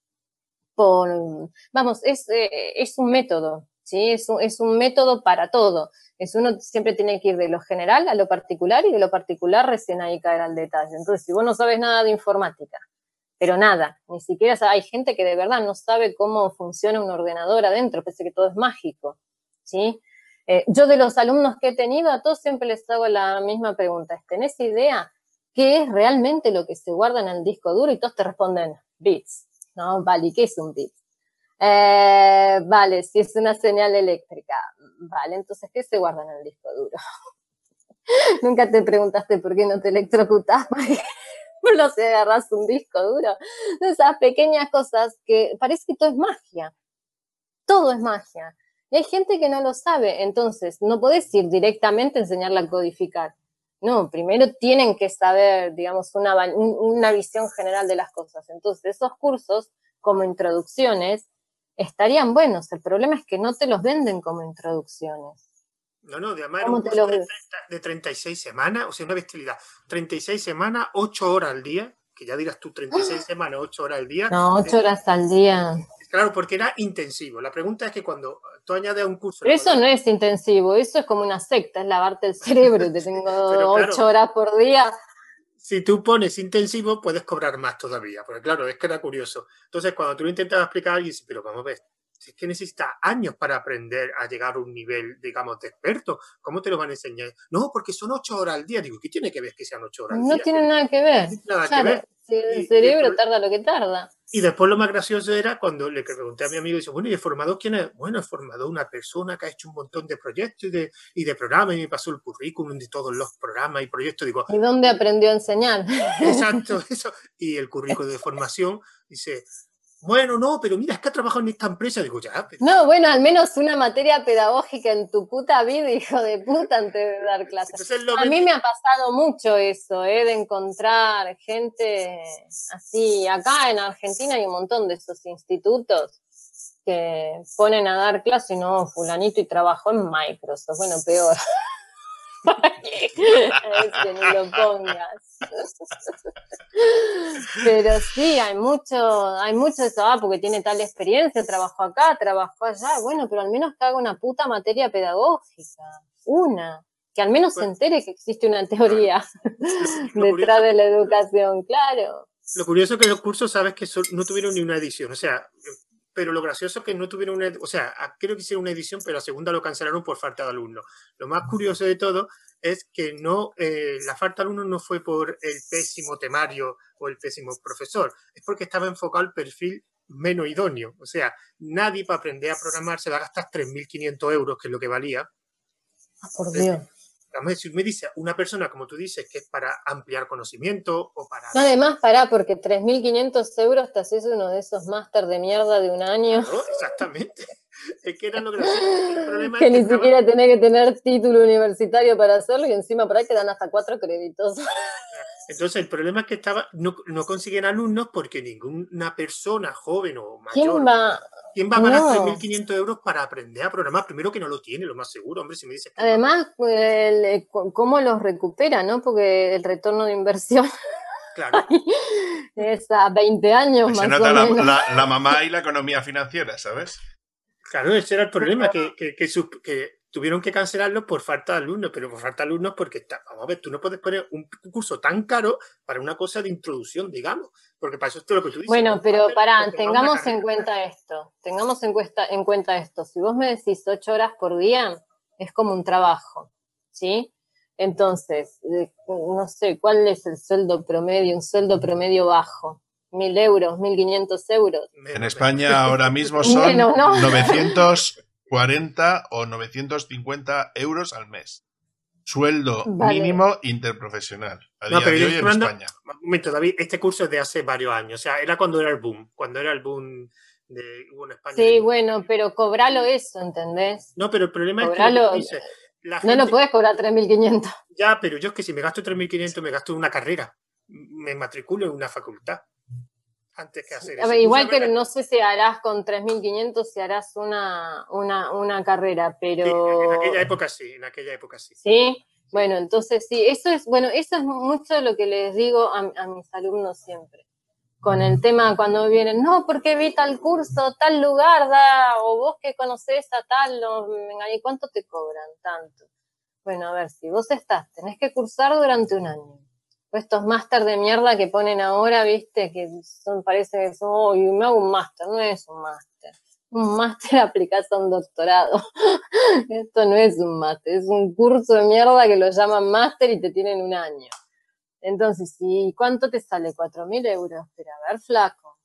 por, vamos, es, eh, es un método, ¿sí? Es un, es un método para todo. Es uno siempre tiene que ir de lo general a lo particular y de lo particular recién ahí caer al detalle. Entonces, si vos no sabes nada de informática, pero nada, ni siquiera hay gente que de verdad no sabe cómo funciona un ordenador adentro, pese que todo es mágico, ¿sí? Eh, yo de los alumnos que he tenido, a todos siempre les hago la misma pregunta. ¿Tenés idea qué es realmente lo que se guarda en el disco duro? Y todos te responden bits, ¿no? Vale, ¿qué es un bit? Eh, vale, si es una señal eléctrica. Vale, entonces, ¿qué se guarda en el disco duro? (laughs) Nunca te preguntaste por qué no te electrocutás, (laughs) por no se agarras un disco duro. Esas pequeñas cosas que parece que todo es magia. Todo es magia. Y hay gente que no lo sabe, entonces no podés ir directamente a enseñarla a codificar. No, primero tienen que saber, digamos, una, una visión general de las cosas. Entonces, esos cursos, como introducciones, estarían buenos. El problema es que no te los venden como introducciones. No, no, de además un curso de, de 36 semanas, o sea, una bestialidad. 36 semanas, 8 horas al día, que ya dirás tú 36 (gasps) semanas, 8 horas al día. No, 8 horas al día. Claro, porque era intensivo. La pregunta es que cuando tú añades a un curso... Pero eso no es intensivo, eso es como una secta, es lavarte el cerebro. Te (laughs) tengo 8 horas por día. Si tú pones intensivo, puedes cobrar más todavía, porque claro, es que era curioso. Entonces, cuando tú lo intentas explicar a alguien, pero vamos a ver, es que necesitas años para aprender a llegar a un nivel, digamos, de experto, ¿cómo te lo van a enseñar? No, porque son ocho horas al día. Digo, ¿qué tiene que ver que sean ocho horas al día? No tiene nada que ver. Nada que ver. el cerebro tarda lo que tarda. Y después lo más gracioso era cuando le pregunté a mi amigo, dice, bueno, ¿y el formador quién es? Bueno, he formado una persona que ha hecho un montón de proyectos y de, y de programas y me pasó el currículum de todos los programas y proyectos. Digo, ¿y dónde aprendió a enseñar? Exacto, (laughs) eso. Y el currículum de formación dice, bueno, no, pero mira, es que ha trabajado en esta empresa. Digo, ya. No, bueno, al menos una materia pedagógica en tu puta vida, (laughs) hijo de puta, antes de dar clases. A mí me ha pasado mucho eso, ¿eh? de encontrar gente así. Acá en Argentina hay un montón de esos institutos que ponen a dar clases y no, fulanito y trabajó en Microsoft. Bueno, peor. (laughs) (laughs) es que ni lo pongas. (laughs) Pero sí, hay mucho, hay mucho de eso, ah, porque tiene tal experiencia, trabajó acá, trabajó allá, bueno, pero al menos que haga una puta materia pedagógica, una, que al menos se entere que existe una teoría (laughs) detrás de la educación, claro. Lo curioso es que los cursos, sabes que no tuvieron ni una edición, o sea, pero lo gracioso es que no tuvieron una, o sea, creo que hicieron una edición, pero la segunda lo cancelaron por falta de alumnos. Lo más curioso de todo es que no, eh, la falta de alumnos no fue por el pésimo temario o el pésimo profesor, es porque estaba enfocado al perfil menos idóneo. O sea, nadie para aprender a programar se va a gastar 3.500 euros, que es lo que valía. Ah, por Dios si me dice una persona, como tú dices, que es para ampliar conocimiento o para... además, para porque 3.500 euros te haces uno de esos máster de mierda de un año. exactamente. (laughs) Es que era lo gracioso. El problema que, ni siquiera tenés que tener título universitario para hacerlo y encima por ahí te dan hasta cuatro créditos. (laughs) Entonces, el problema es que estaba, no, no consiguen alumnos porque ninguna persona joven o mayor. ¿Quién va? ¿Quién va a pagar 3.500 euros para aprender a programar? Primero que no lo tiene, lo más seguro, hombre, si me dices. Además, pues, eh, ¿cómo los recupera, no? Porque el retorno de inversión. (laughs) Claro. es a 20 años pues más se nota La, la, mamá y la economía financiera, ¿sabes? Claro, ese era el problema, que, que, que, que tuvieron que cancelarlo por falta de alumnos, pero por falta de alumnos porque está, vamos a ver, tú no puedes poner un curso tan caro para una cosa de introducción, digamos, porque para eso es todo lo que tú dices. Bueno, pero para, tengamos en cuenta esto, tengamos en cuenta, en cuenta esto, si vos me decís ocho horas por día, es como un trabajo, ¿sí? Entonces, no sé, ¿cuál es el sueldo promedio? Un sueldo promedio bajo. Mil euros, mil quinientos euros. En España ahora mismo (laughs) son 900 40 o 950 euros al mes. Sueldo mínimo interprofesional. A no, pero de hoy en España. Un momento, David, este curso es de hace varios años. O sea, era cuando era el boom. Cuando era el boom de hubo en España. Sí, bueno, pero cobralo eso, ¿entendés? No, pero el problema es que. no lo puedes cobrar 3.500. Ya, pero yo es que si me gasto 3.500, me gasto en una carrera. Me matriculo en una facultad antes que hacer eso. igual que no sé si harás con 3.500, si harás una, una, una carrera, pero... en aquella época sí, en aquella época sí. Sí, bueno, entonces sí, eso es, bueno, eso es mucho lo que les digo a, a mis alumnos siempre. Con el tema cuando vienen, no, porque vi tal curso, tal lugar, da, o vos que conocés a tal, no, ¿y cuánto te cobran? Tanto. Bueno, a ver, si vos estás, tenés que cursar durante un año estos máster de mierda que ponen ahora, viste, que son, parece que son, oh, me hago un máster, no es un máster. Un máster (laughs) aplicás a un doctorado. (laughs) Esto no es un máster, es un curso de mierda que lo llaman máster y te tienen un año. Entonces, ¿y cuánto te sale? ¿Cuatro mil euros? Pero a ver, flaco.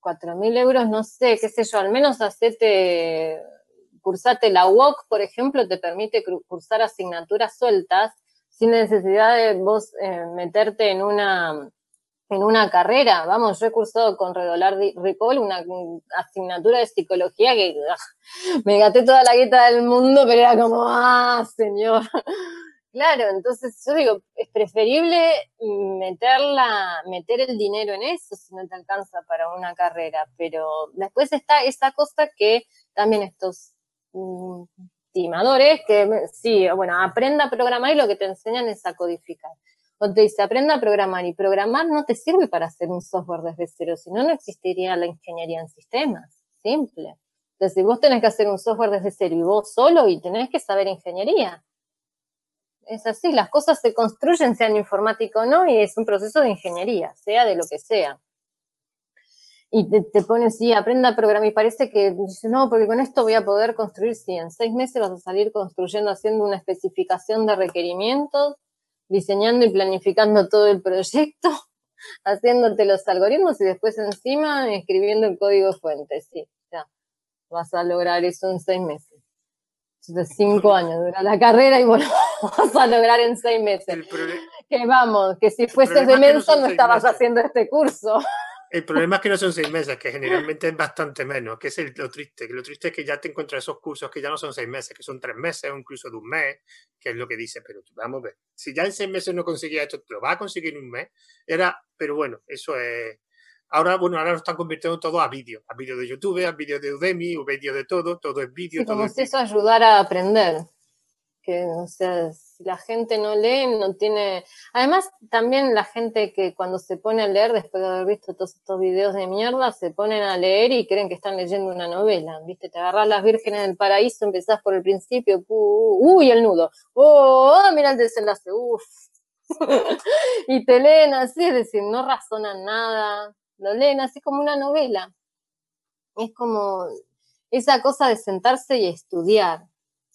Cuatro mil euros, no sé, qué sé yo, al menos hacete, cursate la UOC, por ejemplo, te permite cursar asignaturas sueltas sin necesidad de vos eh, meterte en una en una carrera. Vamos, yo he cursado con Redolar Recall una asignatura de psicología que ah, me gasté toda la guita del mundo, pero era como, ah, señor. (laughs) Claro, entonces yo digo, es preferible meterla, meter el dinero en eso si no te alcanza para una carrera, pero después está esa cosa que también estos mm, timadores que sí, bueno, aprenda a programar y lo que te enseñan es a codificar. O te dice, aprenda a programar y programar no te sirve para hacer un software desde cero, si no, no existiría la ingeniería en sistemas. Simple. Entonces, si vos tenés que hacer un software desde cero y vos solo y tenés que saber ingeniería. Es así, las cosas se construyen, sean informático o no, y es un proceso de ingeniería, sea de lo que sea. Y te, te pones, sí, aprenda a programar, y parece que, no, porque con esto voy a poder construir, sí, en seis meses vas a salir construyendo, haciendo una especificación de requerimientos, diseñando y planificando todo el proyecto, (laughs) haciéndote los algoritmos y después encima escribiendo el código fuente. Sí, ya vas a lograr eso en seis meses. cinco años dura la carrera y bueno, (laughs) vas a lograr en seis meses. Que vamos, que si fueses de mensa no estabas haciendo este curso. El problema es que no son seis meses, que generalmente es bastante menos, que es lo triste. Que lo triste es que ya te encuentras esos cursos que ya no son seis meses, que son tres meses o incluso de un mes, que es lo que dice, pero vamos a ver. Si ya en seis meses no conseguía esto, lo va a conseguir en un mes. Era, pero bueno, eso es. Ahora, bueno, ahora lo están convirtiendo todo a vídeo, a vídeo de YouTube, a vídeo de Udemy, o vídeo de todo, todo es vídeo. como es si eso ayudar a aprender que, o sea, si la gente no lee, no tiene... Además, también la gente que cuando se pone a leer, después de haber visto todos estos videos de mierda, se ponen a leer y creen que están leyendo una novela, ¿viste? Te agarras las vírgenes del paraíso, empezás por el principio, uy, el nudo, oh, mira el desenlace, uff. (laughs) y te leen así, es decir, no razonan nada, lo leen así como una novela. Es como esa cosa de sentarse y estudiar.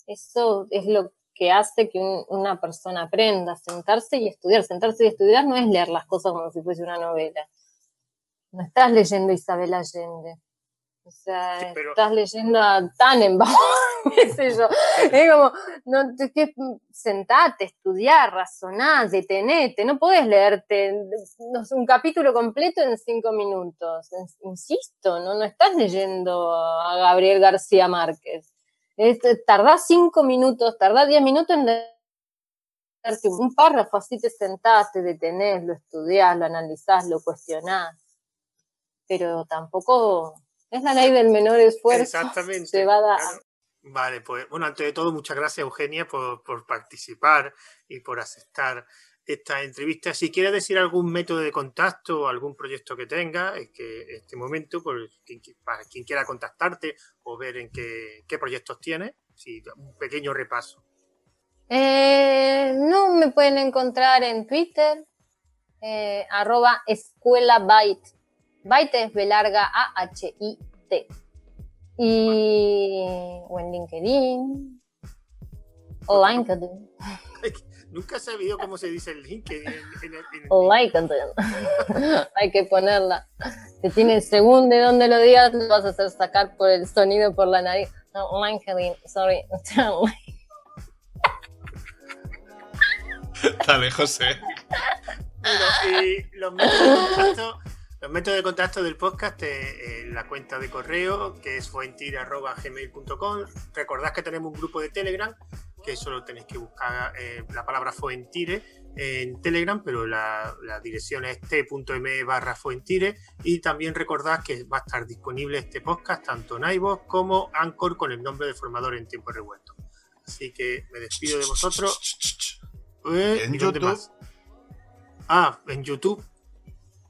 Eso es lo que hace que una persona aprenda, sentarse y estudiar. Sentarse y estudiar no es leer las cosas como si fuese una novela. No estás leyendo Isabel Allende. O sea, estás leyendo a Tannenbaum, (laughs) qué sé yo. Es como, no, que sentate, estudiar, razonar, detenete. No puedes leerte un capítulo completo en cinco minutos. Insisto, no, no estás leyendo a Gabriel García Márquez. Este, tardás cinco minutos, tardás diez minutos en leerte un párrafo, así te sentás, te detenés, lo estudiás, lo analizás, lo cuestionás. Pero tampoco es la ley del menor esfuerzo. Exactamente. Se va a Vale, pues bueno, ante todo, muchas gracias Eugenia por, por participar y por aceptar esta entrevista. Si quieres decir algún método de contacto o algún proyecto que tenga, es que este momento, por para quien quiera contactarte o ver en qué, proyectos tienes, si, un pequeño repaso. Eh, no, me pueden encontrar en Twitter, eh, arroba escuela byte. Byte es B larga A H I T. Y o en LinkedIn (laughs) o LinkedIn. Nunca he sabido cómo se dice el LinkedIn. En, (laughs) Hay que ponerla. Si tiene según de dónde lo digas, lo vas a hacer sacar por el sonido por la nariz. No, LinkedIn, sorry. (laughs) Dale, José. Bueno, y los métodos de contacto, los métodos de contacto del podcast, eh, la cuenta de correo, que es fuentira.gmail.com. Recordad que tenemos un grupo de Telegram que solo tenéis que buscar eh, la palabra Fuentire en Telegram, pero la, dirección es t.me barra Fuentire y también recordad que va a estar disponible este podcast tanto en iVoox como Anchor con el nombre de formador en tiempo revuelto. Así que me despido de vosotros. Eh, ¿En YouTube? Ah, en YouTube.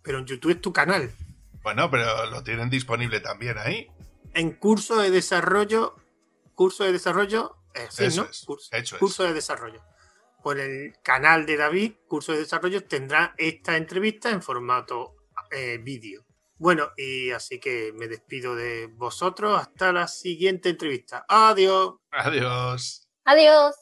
Pero en YouTube es tu canal. Bueno, pero lo tienen disponible también ahí. En curso de desarrollo, curso de desarrollo eso curso, de desarrollo. Por el canal de David, curso de desarrollo, tendrá esta entrevista en formato eh, vídeo. Bueno, y así que me despido de vosotros hasta la siguiente entrevista. Adiós. Adiós. Adiós.